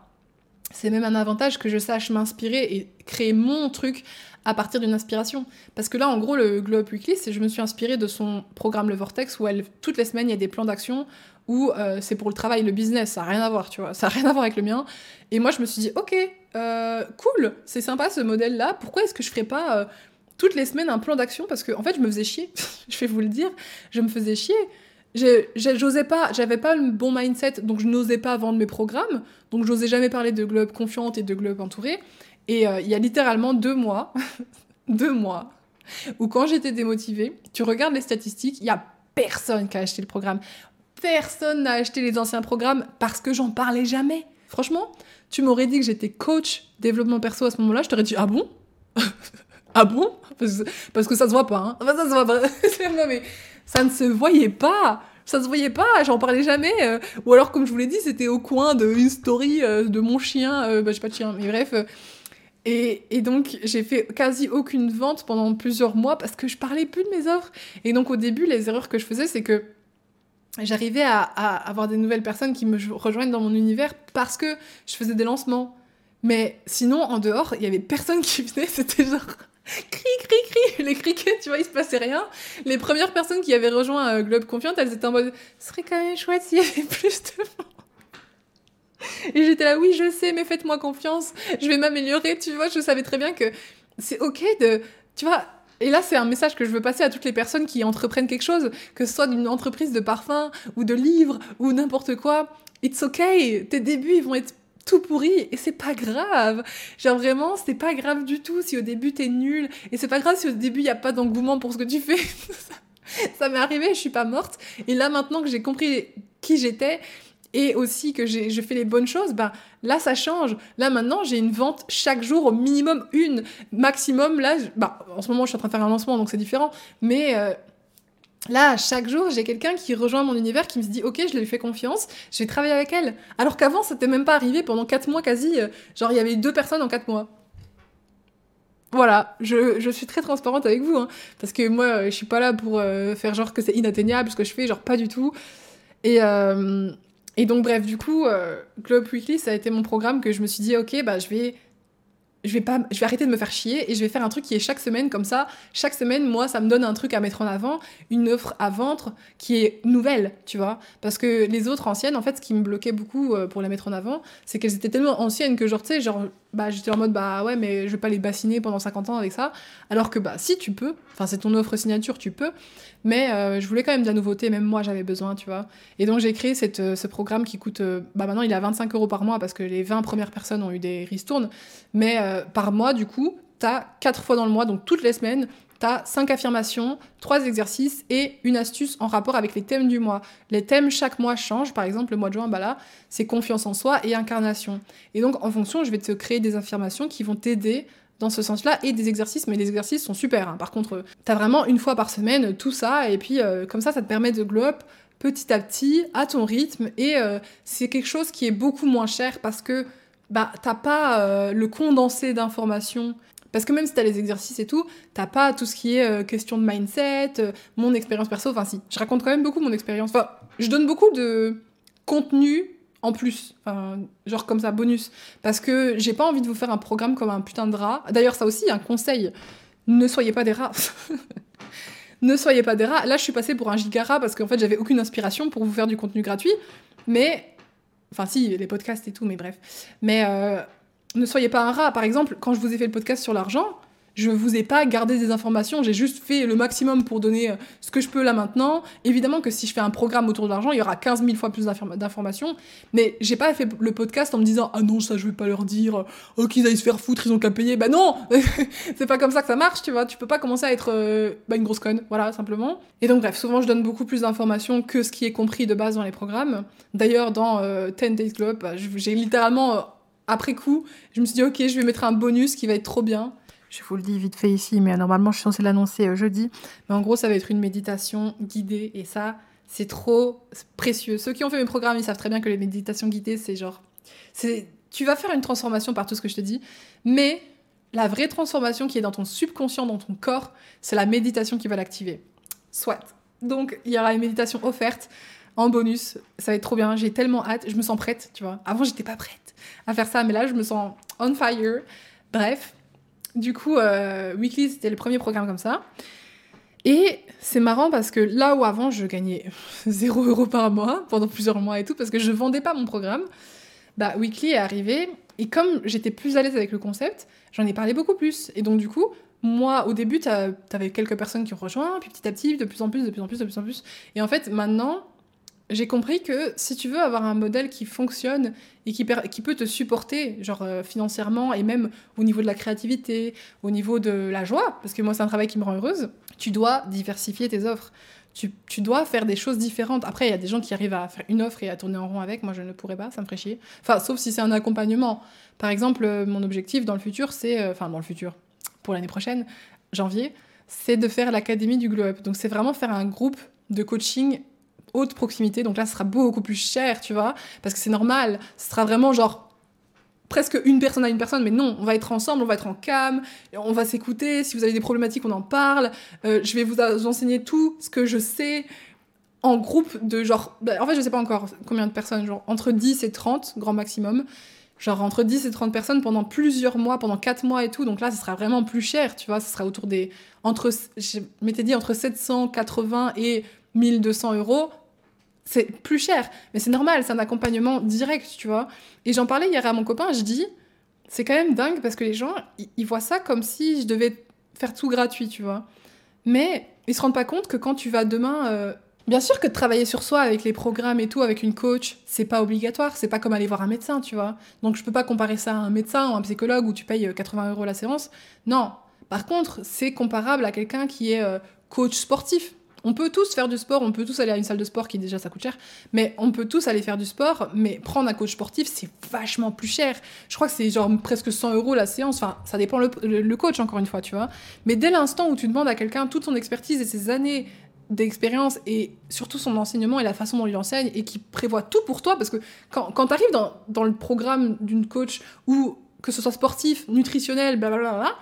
S1: c'est même un avantage que je sache m'inspirer et créer mon truc à partir d'une inspiration. Parce que là, en gros, le Glow Up Weekly, c'est je me suis inspirée de son programme Le Vortex, où elle, toutes les semaines, il y a des plans d'action où euh, c'est pour le travail, le business, ça n'a rien à voir, tu vois, ça n'a rien à voir avec le mien. Et moi, je me suis dit, ok, euh, cool, c'est sympa ce modèle-là, pourquoi est-ce que je ferais pas euh, toutes les semaines un plan d'action? Parce que, en fait, je me faisais chier, je vais vous le dire, je me faisais chier. J'osais pas, j'avais pas le bon mindset, donc je n'osais pas vendre mes programmes, donc j'osais jamais parler de Globe confiante et de Globe entourée. Et euh, il y a littéralement deux mois, deux mois, où quand j'étais démotivée, tu regardes les statistiques, il y a personne qui a acheté le programme. Personne n'a acheté les anciens programmes parce que j'en parlais jamais. Franchement, tu m'aurais dit que j'étais coach développement perso à ce moment-là, je t'aurais dit ah bon? Ah bon? Parce que, ça se voit pas. Hein. ça se voit pas. non, mais ça ne se voyait pas. Ça se voyait pas, j'en parlais jamais. Euh. ou alors, comme je vous l'ai dit, c'était au coin d'une story euh, de mon chien. Euh, bah, j'ai pas de chien, mais bref. Et, et, donc, j'ai fait quasi aucune vente pendant plusieurs mois parce que je parlais plus de mes offres. Et donc, au début, les erreurs que je faisais, c'est que j'arrivais à, à, avoir des nouvelles personnes qui me rejoignent dans mon univers parce que je faisais des lancements. Mais sinon, en dehors, il y avait personne qui venait. C'était genre cri, cri, cri, les criquets, tu vois, il se passait rien. Les premières personnes qui avaient rejoint euh, Globe Confiante, elles étaient en mode, ce serait quand même chouette s'il y avait plus de Et j'étais là, oui, je sais, mais faites-moi confiance, je vais m'améliorer, tu vois, je savais très bien que c'est ok de, tu vois, et là, c'est un message que je veux passer à toutes les personnes qui entreprennent quelque chose, que ce soit d'une entreprise de parfum ou de livres ou n'importe quoi. It's okay. Tes débuts, ils vont être tout pourri et c'est pas grave. Genre vraiment, c'est pas grave du tout si au début t'es nul et c'est pas grave si au début y a pas d'engouement pour ce que tu fais. ça m'est arrivé, je suis pas morte. Et là maintenant que j'ai compris qui j'étais et aussi que je fais les bonnes choses, bah là ça change. Là maintenant j'ai une vente chaque jour au minimum une, maximum là, bah en ce moment je suis en train de faire un lancement donc c'est différent, mais euh, Là, chaque jour, j'ai quelqu'un qui rejoint mon univers, qui me dit Ok, je lui fais confiance, je vais travailler avec elle. Alors qu'avant, c'était même pas arrivé pendant 4 mois quasi. Euh, genre, il y avait deux personnes en 4 mois. Voilà, je, je, suis très transparente avec vous, hein, parce que moi, euh, je suis pas là pour euh, faire genre que c'est inatteignable ce que je fais, genre pas du tout. Et, et donc, bref, du coup, Globe Weekly, ça a été mon programme que je me suis dit Ok, bah, je vais je vais arrêter de me faire chier et je vais faire un truc qui est chaque semaine comme ça. Chaque semaine moi ça me donne un truc à mettre en avant une offre à vendre qui est nouvelle tu vois. Parce que les autres anciennes en fait ce qui me bloquait beaucoup euh, pour les mettre en avant c'est qu'elles étaient tellement anciennes que genre tu sais genre bah j'étais en mode bah ouais mais je vais pas les bassiner pendant 50 ans avec ça. Alors que bah si tu peux enfin c'est ton offre signature tu peux. Mais euh, je voulais quand même de la nouveauté même moi j'avais besoin tu vois. Et donc j'ai créé cette, euh, ce programme qui coûte bah maintenant il est à 25 euros par mois parce que les 20 premières personnes ont eu des ristournes. Mais par mois, du coup, tu as 4 fois dans le mois, donc toutes les semaines, tu as 5 affirmations, 3 exercices et une astuce en rapport avec les thèmes du mois. Les thèmes chaque mois changent. Par exemple, le mois de juin, bah là, c'est confiance en soi et incarnation. Et donc, en fonction, je vais te créer des affirmations qui vont t'aider dans ce sens-là et des exercices, mais les exercices sont super. Hein. Par contre, tu as vraiment une fois par semaine tout ça, et puis euh, comme ça, ça te permet de glow up petit à petit, à ton rythme, et euh, c'est quelque chose qui est beaucoup moins cher parce que bah, t'as pas euh, le condensé d'informations. Parce que même si t'as les exercices et tout, t'as pas tout ce qui est euh, question de mindset, euh, mon expérience perso. Enfin, si, je raconte quand même beaucoup mon expérience. Enfin, je donne beaucoup de contenu en plus. Genre comme ça, bonus. Parce que j'ai pas envie de vous faire un programme comme un putain de rat. D'ailleurs, ça aussi, un conseil. Ne soyez pas des rats. ne soyez pas des rats. Là, je suis passée pour un gigara parce qu'en fait, j'avais aucune inspiration pour vous faire du contenu gratuit. Mais Enfin, si, les podcasts et tout, mais bref. Mais euh, ne soyez pas un rat. Par exemple, quand je vous ai fait le podcast sur l'argent, je vous ai pas gardé des informations, j'ai juste fait le maximum pour donner euh, ce que je peux là maintenant. Évidemment que si je fais un programme autour de l'argent, il y aura 15 000 fois plus d'informations, mais j'ai pas fait le podcast en me disant ah non ça je vais pas leur dire, oh qu'ils aillent se faire foutre, ils ont qu'à payer. Bah non, c'est pas comme ça que ça marche, tu vois. Tu peux pas commencer à être euh, bah, une grosse conne, voilà simplement. Et donc bref, souvent je donne beaucoup plus d'informations que ce qui est compris de base dans les programmes. D'ailleurs dans 10 euh, Days Club, bah, j'ai littéralement après coup, je me suis dit ok je vais mettre un bonus qui va être trop bien je vous le dis vite fait ici, mais normalement je suis censée l'annoncer euh, jeudi. Mais en gros, ça va être une méditation guidée et ça, c'est trop précieux. Ceux qui ont fait mes programmes, ils savent très bien que les méditations guidées, c'est genre. c'est Tu vas faire une transformation par tout ce que je te dis, mais la vraie transformation qui est dans ton subconscient, dans ton corps, c'est la méditation qui va l'activer. Soit. Donc, il y aura une méditation offerte en bonus. Ça va être trop bien. J'ai tellement hâte. Je me sens prête, tu vois. Avant, j'étais pas prête à faire ça, mais là, je me sens on fire. Bref, du coup, euh, Weekly, c'était le premier programme comme ça. Et c'est marrant parce que là où avant je gagnais 0 euros par mois pendant plusieurs mois et tout, parce que je vendais pas mon programme, bah Weekly est arrivé et comme j'étais plus à l'aise avec le concept, j'en ai parlé beaucoup plus. Et donc du coup, moi au début, t'avais quelques personnes qui ont rejoint, puis petit à petit, de plus en plus, de plus en plus, de plus en plus. Et en fait, maintenant, j'ai compris que si tu veux avoir un modèle qui fonctionne et qui, peut te supporter, genre euh, financièrement et même au niveau de la créativité, au niveau de la joie, parce que moi c'est un travail qui me rend heureuse, tu dois diversifier tes offres. Tu, tu dois faire des choses différentes. Après, il y a des gens qui arrivent à faire une offre et à tourner en rond avec. Moi, je ne pourrais pas, ça me ferait chier. Enfin, sauf si c'est un accompagnement. Par exemple, euh, mon objectif dans le futur, c'est. euh, Enfin, dans le futur, pour l'année prochaine, janvier, c'est de faire l'académie du Glow Up. Donc, c'est vraiment faire un groupe de coaching haute proximité. Donc là, ce sera beaucoup plus cher, tu vois, parce que c'est normal. Ce sera vraiment genre presque une personne à une personne, mais non, on va être ensemble, on va être en cam, on va s'écouter. Si vous avez des problématiques, on en parle. Euh, je vais vous enseigner tout ce que je sais en groupe de genre. bah, en fait, je sais pas encore combien de personnes, genre entre 10 et 30, grand maximum. Genre entre 10 et 30 personnes pendant plusieurs mois, pendant 4 mois et tout. Donc là, ce sera vraiment plus cher, tu vois. Ce sera autour des. Entre, je m'étais dit entre 780 et 1200 euros c'est plus cher. Mais c'est normal, c'est un accompagnement direct, tu vois. Et j'en parlais hier à mon copain, je dis, c'est quand même dingue parce que les gens, ils, voient ça comme si je devais faire tout gratuit, tu vois. Mais ils se rendent pas compte que quand tu vas demain. euh, Bien sûr que travailler sur soi avec les programmes et tout, avec une coach, c'est pas obligatoire, c'est pas comme aller voir un médecin, tu vois. Donc je peux pas comparer ça à un médecin ou un psychologue où tu payes euh, 80 euros la séance. Non. Par contre, c'est comparable à quelqu'un qui est euh, coach sportif. On peut tous faire du sport, on peut tous aller à une salle de sport qui déjà ça coûte cher, mais on peut tous aller faire du sport, mais prendre un coach sportif c'est vachement plus cher. Je crois que c'est genre presque 100 euros la séance, enfin ça dépend le, coach encore une fois, tu vois. Mais dès l'instant où tu demandes à quelqu'un toute son expertise et ses années d'expérience et surtout son enseignement et la façon dont il enseigne et qui prévoit tout pour toi, parce que quand, quand tu arrives dans, le programme d'une coach ou que ce soit sportif, nutritionnel, blablabla,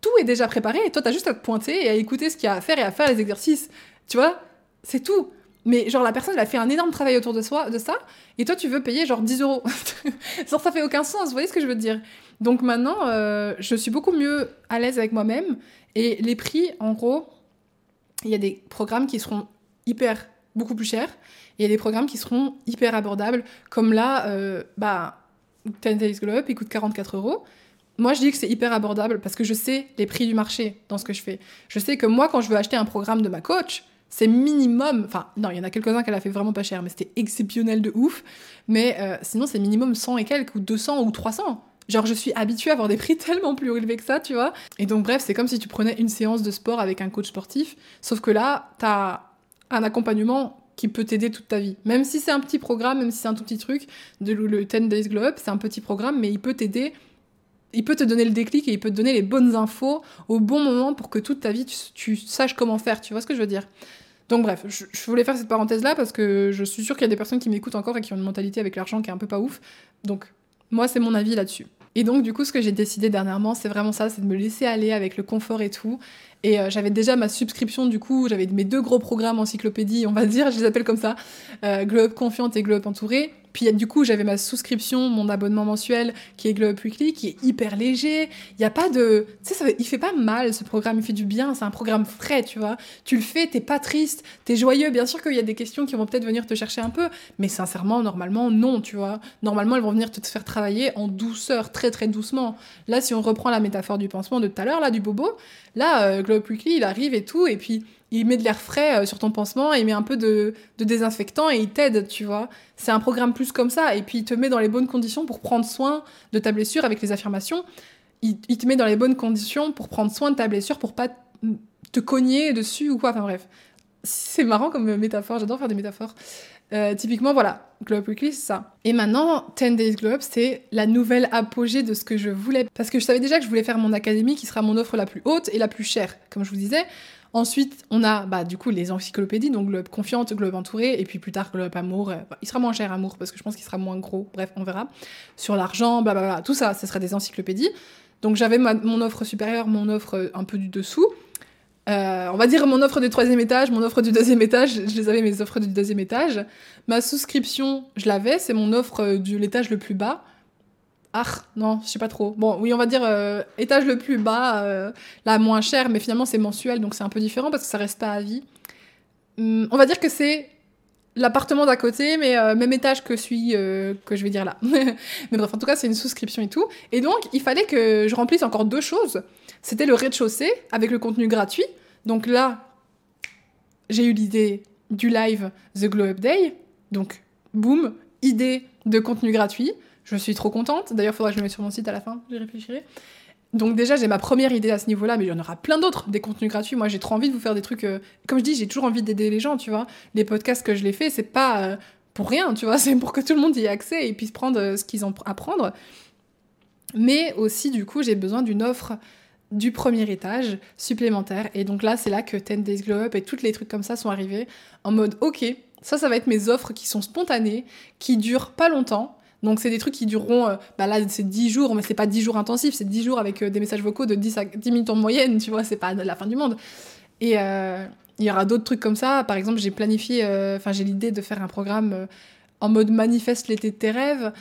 S1: tout est déjà préparé et toi t'as juste à te pointer et à écouter ce qu'il y a à faire et à faire les exercices. Tu vois C'est tout. Mais genre la personne elle a fait un énorme travail autour de, soi, de ça et toi tu veux payer genre 10 euros. genre ça fait aucun sens, vous voyez ce que je veux dire Donc maintenant euh, je suis beaucoup mieux à l'aise avec moi-même et les prix en gros, il y a des programmes qui seront hyper beaucoup plus chers et il y a des programmes qui seront hyper abordables comme là, euh, bah 10 Days Glow il coûte 44 euros. Moi, je dis que c'est hyper abordable parce que je sais les prix du marché dans ce que je fais. Je sais que moi, quand je veux acheter un programme de ma coach, c'est minimum. Enfin, non, il y en a quelques-uns qu'elle a fait vraiment pas cher, mais c'était exceptionnel de ouf. Mais euh, sinon, c'est minimum 100 et quelques, ou 200 ou 300. Genre, je suis habituée à avoir des prix tellement plus élevés que ça, tu vois. Et donc, bref, c'est comme si tu prenais une séance de sport avec un coach sportif, sauf que là, t'as un accompagnement qui peut t'aider toute ta vie. Même si c'est un petit programme, même si c'est un tout petit truc, de, le 10 Days Glow Up, c'est un petit programme, mais il peut t'aider il peut te donner le déclic et il peut te donner les bonnes infos au bon moment pour que toute ta vie, tu, saches comment faire. Tu vois ce que je veux dire? Donc bref, je, voulais faire cette parenthèse-là parce que je suis sûre qu'il y a des personnes qui m'écoutent encore et qui ont une mentalité avec l'argent qui est un peu pas ouf. Donc moi, c'est mon avis là-dessus. Et donc, du coup, ce que j'ai décidé dernièrement, c'est vraiment ça, c'est de me laisser aller avec le confort et tout. Et euh, j'avais déjà ma subscription, du coup, j'avais mes deux gros programmes encyclopédie, on va dire, je les appelle comme ça, euh, Glow Up Confiante et Glow Up Entouré. Puis du coup, j'avais ma souscription, mon abonnement mensuel, qui est Glow Up Weekly, qui est hyper léger. Il y a pas de... Tu sais, il fait pas mal, ce programme, il fait du bien, c'est un programme frais, tu vois. Tu le fais, t'es pas triste, t'es joyeux. Bien sûr qu'il y a des questions qui vont peut-être venir te chercher un peu, mais sincèrement, normalement, non, tu vois. Normalement, elles vont venir te faire travailler en douceur, très très doucement. Là, si on reprend la métaphore du pansement de tout à l'heure, là, du bobo, là, euh, Glow Up Weekly, il arrive et tout, et puis il met de l'air frais euh, sur ton pansement, il met un peu de, désinfectant et il t'aide, tu vois. C'est un programme plus comme ça, et puis il te met dans les bonnes conditions pour prendre soin de ta blessure avec les affirmations. Il, il te met dans les bonnes conditions pour prendre soin de ta blessure, pour pas te cogner dessus ou quoi, enfin bref. C'est marrant comme métaphore, j'adore faire des métaphores. Euh, typiquement, voilà, Glow Up Weekly, c'est ça. Et maintenant, 10 Days Glow Up, c'est la nouvelle apogée de ce que je voulais. Parce que je savais déjà que je voulais faire mon académie qui sera mon offre la plus haute et la plus chère, comme je vous disais. Ensuite, on a bah, du coup les encyclopédies, donc Globe Confiante, Globe Entouré, et puis plus tard Globe Amour. Euh, bah, il sera moins cher Amour parce que je pense qu'il sera moins gros. Bref, on verra. Sur l'argent, blablabla, tout ça, ce serait des encyclopédies. Donc j'avais mon offre supérieure, mon offre euh, un peu du dessous. Euh, on va dire mon offre du troisième étage, mon offre du deuxième étage, je les avais mes offres du deuxième étage. Ma souscription, je l'avais, c'est mon offre de l'étage le plus bas. Ah, non, je sais pas trop. Bon, oui, on va dire euh, étage le plus bas, euh, la moins chère, mais finalement c'est mensuel, donc c'est un peu différent parce que ça reste pas à vie. Hum, on va dire que c'est l'appartement d'à côté, mais euh, même étage que celui que je vais dire là. mais bref, en tout cas, c'est une souscription et tout. Et donc, il fallait que je remplisse encore deux choses. C'était le rez-de-chaussée avec le contenu gratuit. Donc là, j'ai eu l'idée du live The Glow Up Day. Donc, boum, idée de contenu gratuit. Je suis trop contente. D'ailleurs, il faudra que je le mette sur mon site à la fin, j'y réfléchirai. Donc déjà, j'ai ma première idée à ce niveau-là, mais il y en aura plein d'autres, des contenus gratuits. Moi, j'ai trop envie de vous faire des trucs... euh, Comme je dis, j'ai toujours envie d'aider les gens, tu vois. Les podcasts que je les fais, c'est pas euh, pour rien, tu vois. C'est pour que tout le monde y ait accès et puisse prendre euh, ce qu'ils ont à prendre. Mais aussi, du coup, j'ai besoin d'une offre du premier étage supplémentaire. Et donc là, c'est là que 10 Days Glow Up et tous les trucs comme ça sont arrivés en mode, ok, ça, ça va être mes offres qui sont spontanées, qui durent pas longtemps. Donc c'est des trucs qui dureront, euh, bah là c'est 10 jours, mais c'est pas 10 jours intensifs, c'est 10 jours avec euh, des messages vocaux de 10 à 10 minutes en moyenne, tu vois, c'est pas la fin du monde. Et euh, il y aura d'autres trucs comme ça. Par exemple, j'ai planifié, euh, enfin j'ai l'idée de faire un programme en mode manifeste l'été de tes rêves,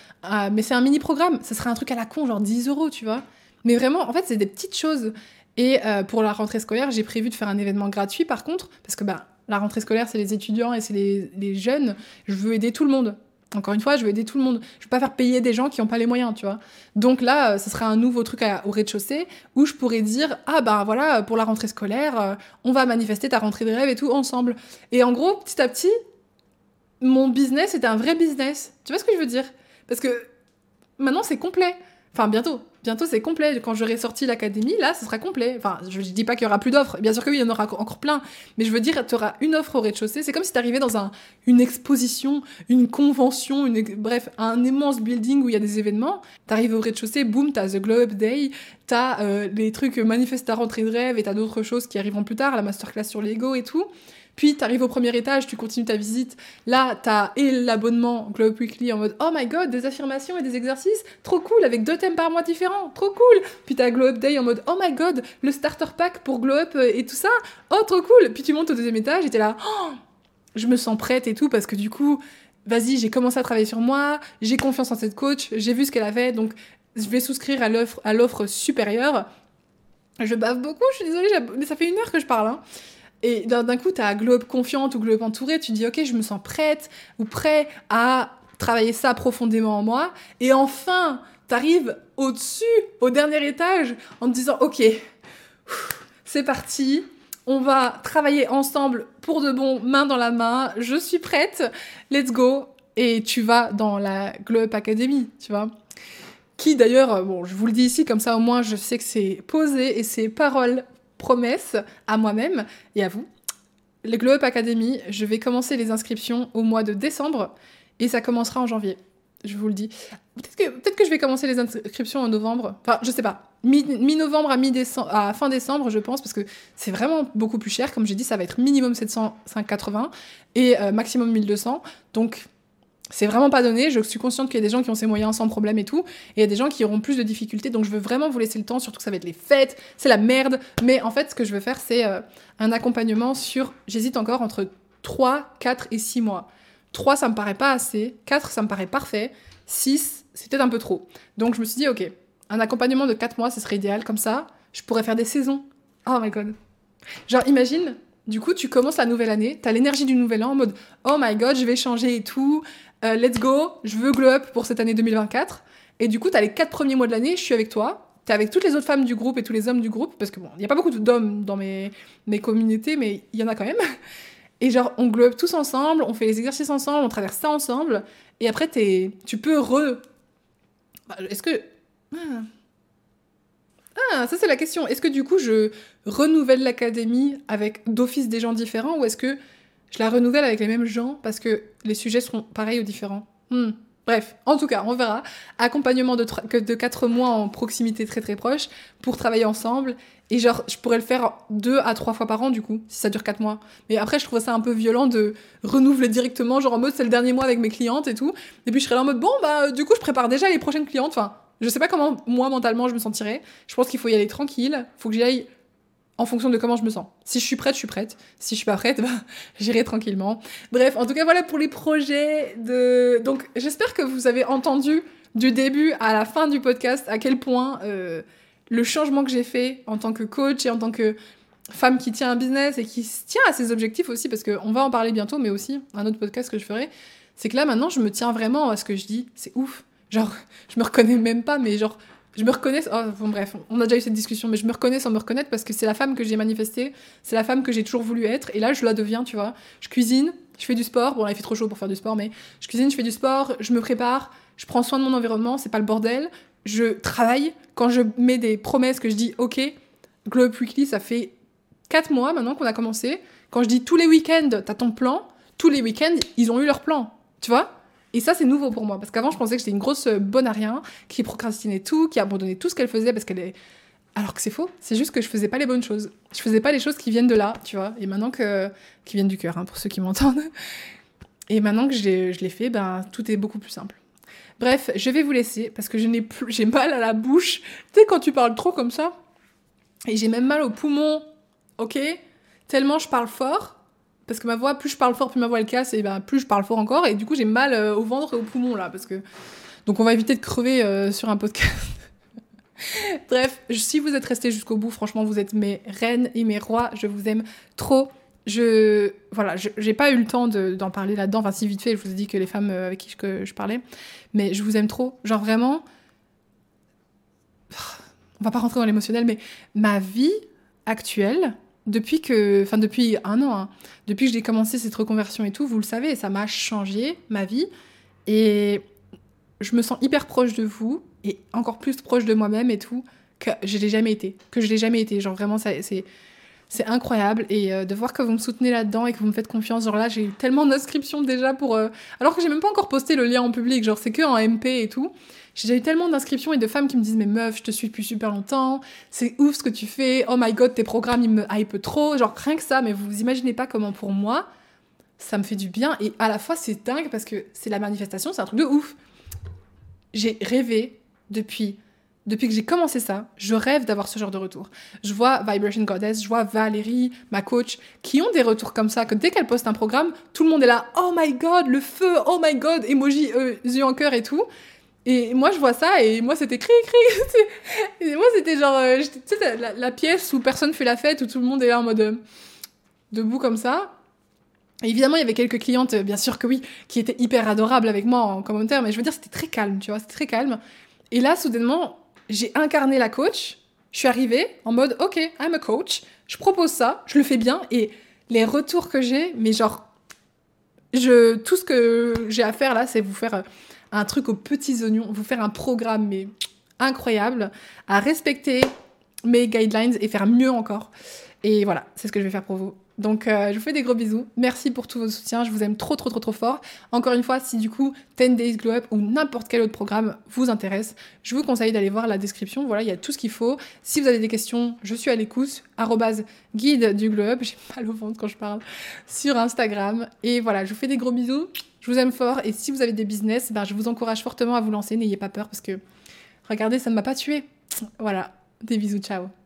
S1: mais c'est un mini programme, ça serait un truc à la con, genre 10 euros, tu vois. Mais vraiment, en fait, c'est des petites choses. Et pour la rentrée scolaire, j'ai prévu de faire un événement gratuit par contre, parce que bah, la rentrée scolaire, c'est les étudiants et c'est les jeunes. Je veux aider tout le monde. Encore une fois, je veux aider tout le monde. Je veux pas faire payer des gens qui n'ont pas les moyens, tu vois. Donc là, euh, ce sera un nouveau truc au rez-de-chaussée où je pourrais dire ah bah voilà pour la rentrée scolaire, euh, on va manifester ta rentrée de rêve et tout ensemble. Et en gros, petit à petit, mon business est un vrai business. Tu vois ce que je veux dire? Parce que maintenant c'est complet. Enfin bientôt, bientôt c'est complet. Quand j'aurai sorti l'académie, là, ce sera complet. Enfin, je, dis pas qu'il y aura plus d'offres. Bien sûr que oui, il y en aura encore plein. Mais je veux dire, tu auras une offre au rez-de-chaussée. C'est comme si tu arrivais dans un, une exposition, une convention, une, bref, un immense building où il y a des événements. T'arrives au rez-de-chaussée, boum, t'as The Glow Up Day, t'as euh, les trucs manifeste ta rentrée de rêve et t'as d'autres choses qui arriveront plus tard, la masterclass sur l'ego et tout. Puis t'arrives au premier étage, tu continues ta visite. Là, t'as et l'abonnement Glow Up Weekly en mode Oh my god, des affirmations et des exercices, trop cool, avec deux thèmes par mois différents, trop cool. Puis t'as Glow Up Day en mode Oh my god, le starter pack pour Glow Up euh, et tout ça, oh trop cool. Puis tu montes au deuxième étage et t'es là Oh, je me sens prête et tout parce que du coup, vas-y, j'ai commencé à travailler sur moi, j'ai confiance en cette coach, j'ai vu ce qu'elle avait, donc je vais souscrire à l'offre à l'offre supérieure. Je bave beaucoup, je suis désolée, mais ça fait une heure que je parle. Hein. Et d'un coup, tu as Globe confiante ou Globe entourée, tu dis, ok, je me sens prête ou prêt à travailler ça profondément en moi. Et enfin, tu arrives au-dessus, au dernier étage, en te disant, ok, c'est parti, on va travailler ensemble pour de bon, main dans la main, je suis prête, let's go. Et tu vas dans la Glow Up Academy, tu vois. Qui d'ailleurs, bon, je vous le dis ici, comme ça au moins je sais que c'est posé et c'est paroles, promesses à moi-même et à vous. Le Glow Up Academy, je vais commencer les inscriptions au mois de décembre et ça commencera en janvier. Je vous le dis. Peut-être que, je vais commencer les inscriptions en novembre. Enfin, je sais pas. Mi- Mi-novembre à, mi à fin décembre, je pense, parce que c'est vraiment beaucoup plus cher. Comme j'ai dit, ça va être minimum 780 et euh, maximum 1200. Donc, c'est vraiment pas donné. Je suis consciente qu'il y a des gens qui ont ces moyens sans problème et tout. Et il y a des gens qui auront plus de difficultés. Donc, je veux vraiment vous laisser le temps, surtout que ça va être les fêtes. C'est la merde. Mais en fait, ce que je veux faire, c'est euh, un accompagnement sur. J'hésite encore entre 3, 4 et 6 mois. 3, ça me paraît pas assez. 4, ça me paraît parfait. 6, c'est peut-être un peu trop. Donc, je me suis dit, ok, un accompagnement de 4 mois, ce serait idéal. Comme ça, je pourrais faire des saisons. Oh my god. Genre, imagine, du coup, tu commences la nouvelle année, t'as l'énergie du nouvel an en mode Oh my god, je vais changer et tout, euh, let's go, je veux glow up pour cette année 2024. Et du coup, t'as les 4 premiers mois de l'année, je suis avec toi, t'es avec toutes les autres femmes du groupe et tous les hommes du groupe, parce que bon, n'y a pas beaucoup d'hommes dans mes, mes communautés, mais il y en a quand même. Et genre, on glow up tous ensemble, on fait les exercices ensemble, on traverse ça ensemble, et après, tu peux re. Bah, Est-ce que. Ah. Ah, ça c'est la question. Est-ce que du coup je renouvelle l'académie avec d'office des gens différents ou est-ce que je la renouvelle avec les mêmes gens parce que les sujets seront pareils ou différents Hmm. Bref, en tout cas, on verra. Accompagnement de, de 4 mois en proximité très très proche pour travailler ensemble. Et genre, je pourrais le faire deux à trois fois par an du coup, si ça dure 4 mois. Mais après, je trouve ça un peu violent de renouveler directement, genre en mode c'est le dernier mois avec mes clientes et tout. Et puis je serais là en mode bon, bah du coup, je prépare déjà les prochaines clientes. Enfin, je sais pas comment moi mentalement je me sentirais. Je pense qu'il faut y aller tranquille. Faut que j'y aille en fonction de comment je me sens. Si je suis prête, je suis prête. Si je suis pas prête, bah, j'irai tranquillement. Bref, en tout cas, voilà pour les projets de. Donc, j'espère que vous avez entendu du début à la fin du podcast à quel point euh, le changement que j'ai fait en tant que coach et en tant que femme qui tient un business et qui tient à ses objectifs aussi, parce qu'on va en parler bientôt, mais aussi un autre podcast que je ferai, c'est que là maintenant je me tiens vraiment à ce que je dis. C'est ouf. Genre, je me reconnais même pas, mais genre, je me reconnais. Oh, bon, bref, on a déjà eu cette discussion, mais je me reconnais sans me reconnaître parce que c'est la femme que j'ai manifestée, c'est la femme que j'ai toujours voulu être, et là je la deviens, tu vois. Je cuisine, je fais du sport. Bon, là, il fait trop chaud pour faire du sport, mais je cuisine, je fais du sport, je me prépare, je prends soin de mon environnement, c'est pas le bordel. Je travaille. Quand je mets des promesses que je dis, OK, Glow Up Weekly, ça fait 4 mois maintenant qu'on a commencé. Quand je dis tous les week-ends, t'as ton plan, tous les week-ends, ils ont eu leur plan. Tu vois Et ça, c'est nouveau pour moi. Parce qu'avant, je pensais que j'étais une grosse bonne à rien, qui procrastinait tout, qui abandonnait tout ce qu'elle faisait parce qu'elle est. Alors que c'est faux. C'est juste que je faisais pas les bonnes choses. Je faisais pas les choses qui viennent de là, tu vois. Et maintenant que. qui viennent du cœur, hein, pour ceux qui m'entendent. Et maintenant que je l'ai fait, ben, tout est beaucoup plus simple. Bref, je vais vous laisser parce que je n'ai plus, j'ai mal à la bouche. Tu sais, quand tu parles trop comme ça, et j'ai même mal aux poumons, ok? Tellement je parle fort, parce que ma voix, plus je parle fort, plus ma voix elle casse, et ben plus je parle fort encore, et du coup j'ai mal euh, au ventre et aux poumons là, parce que. Donc on va éviter de crever euh, sur un podcast. Bref, si vous êtes restés jusqu'au bout, franchement, vous êtes mes reines et mes rois, je vous aime trop. Je. Voilà, j'ai pas eu le temps d'en parler là-dedans, enfin si vite fait, je vous ai dit que les femmes euh, avec qui je, je parlais, mais je vous aime trop. Genre vraiment on va pas rentrer dans l'émotionnel, mais ma vie actuelle, depuis que, enfin depuis un an, hein, depuis que j'ai commencé cette reconversion et tout, vous le savez, ça m'a changé ma vie et je me sens hyper proche de vous et encore plus proche de moi-même et tout que je l'ai jamais été, que je l'ai jamais été. Genre vraiment, c'est c'est incroyable et euh, de voir que vous me soutenez là-dedans et que vous me faites confiance. Genre là, j'ai eu tellement d'inscriptions déjà pour, euh, alors que j'ai même pas encore posté le lien en public. Genre c'est que en MP et tout. J'ai eu tellement d'inscriptions et de femmes qui me disent Mais meuf, je te suis depuis super longtemps, c'est ouf ce que tu fais, oh my god, tes programmes ils me hype trop. Genre rien que ça, mais vous imaginez pas comment pour moi ça me fait du bien et à la fois c'est dingue parce que c'est la manifestation, c'est un truc de ouf. J'ai rêvé depuis depuis que j'ai commencé ça, je rêve d'avoir ce genre de retour. Je vois Vibration Goddess, je vois Valérie, ma coach, qui ont des retours comme ça, que dès qu'elle poste un programme, tout le monde est là, oh my god, le feu, oh my god, emoji, euh, yeux en cœur et tout. Et moi, je vois ça, et moi, c'était cri, cri. moi, c'était genre, euh, tu sais, la, pièce où personne fait la fête, où tout le monde est là en mode euh, debout comme ça. évidemment, il y avait quelques clientes, euh, bien sûr que oui, qui étaient hyper adorables avec moi en commentaire, mais je veux dire, c'était très calme, tu vois, c'était très calme. Et là, soudainement, j'ai incarné la coach, je suis arrivée en mode, ok, I'm a coach, je propose ça, je le fais bien, et les retours que j'ai, mais genre, tout ce que j'ai à faire là, c'est vous faire un truc aux petits oignons, vous faire un programme mais incroyable, à respecter mes guidelines et faire mieux encore. Et voilà, c'est ce que je vais faire pour vous. Donc euh, je vous fais des gros bisous. Merci pour tout vos soutiens. Je vous aime trop trop trop trop fort. Encore une fois, si du coup 10 Days Glow Up ou n'importe quel autre programme vous intéresse, je vous conseille d'aller voir la description. Voilà, il y a tout ce qu'il faut. Si vous avez des questions, je suis à l'écoute. guide du Glow Up. J'ai mal au ventre quand je parle. Sur Instagram. Et voilà, je vous fais des gros bisous. Je vous aime fort et si vous avez des business, ben, je vous encourage fortement à vous lancer. N'ayez pas peur parce que regardez, ça ne m'a pas tué. Voilà, des bisous, ciao.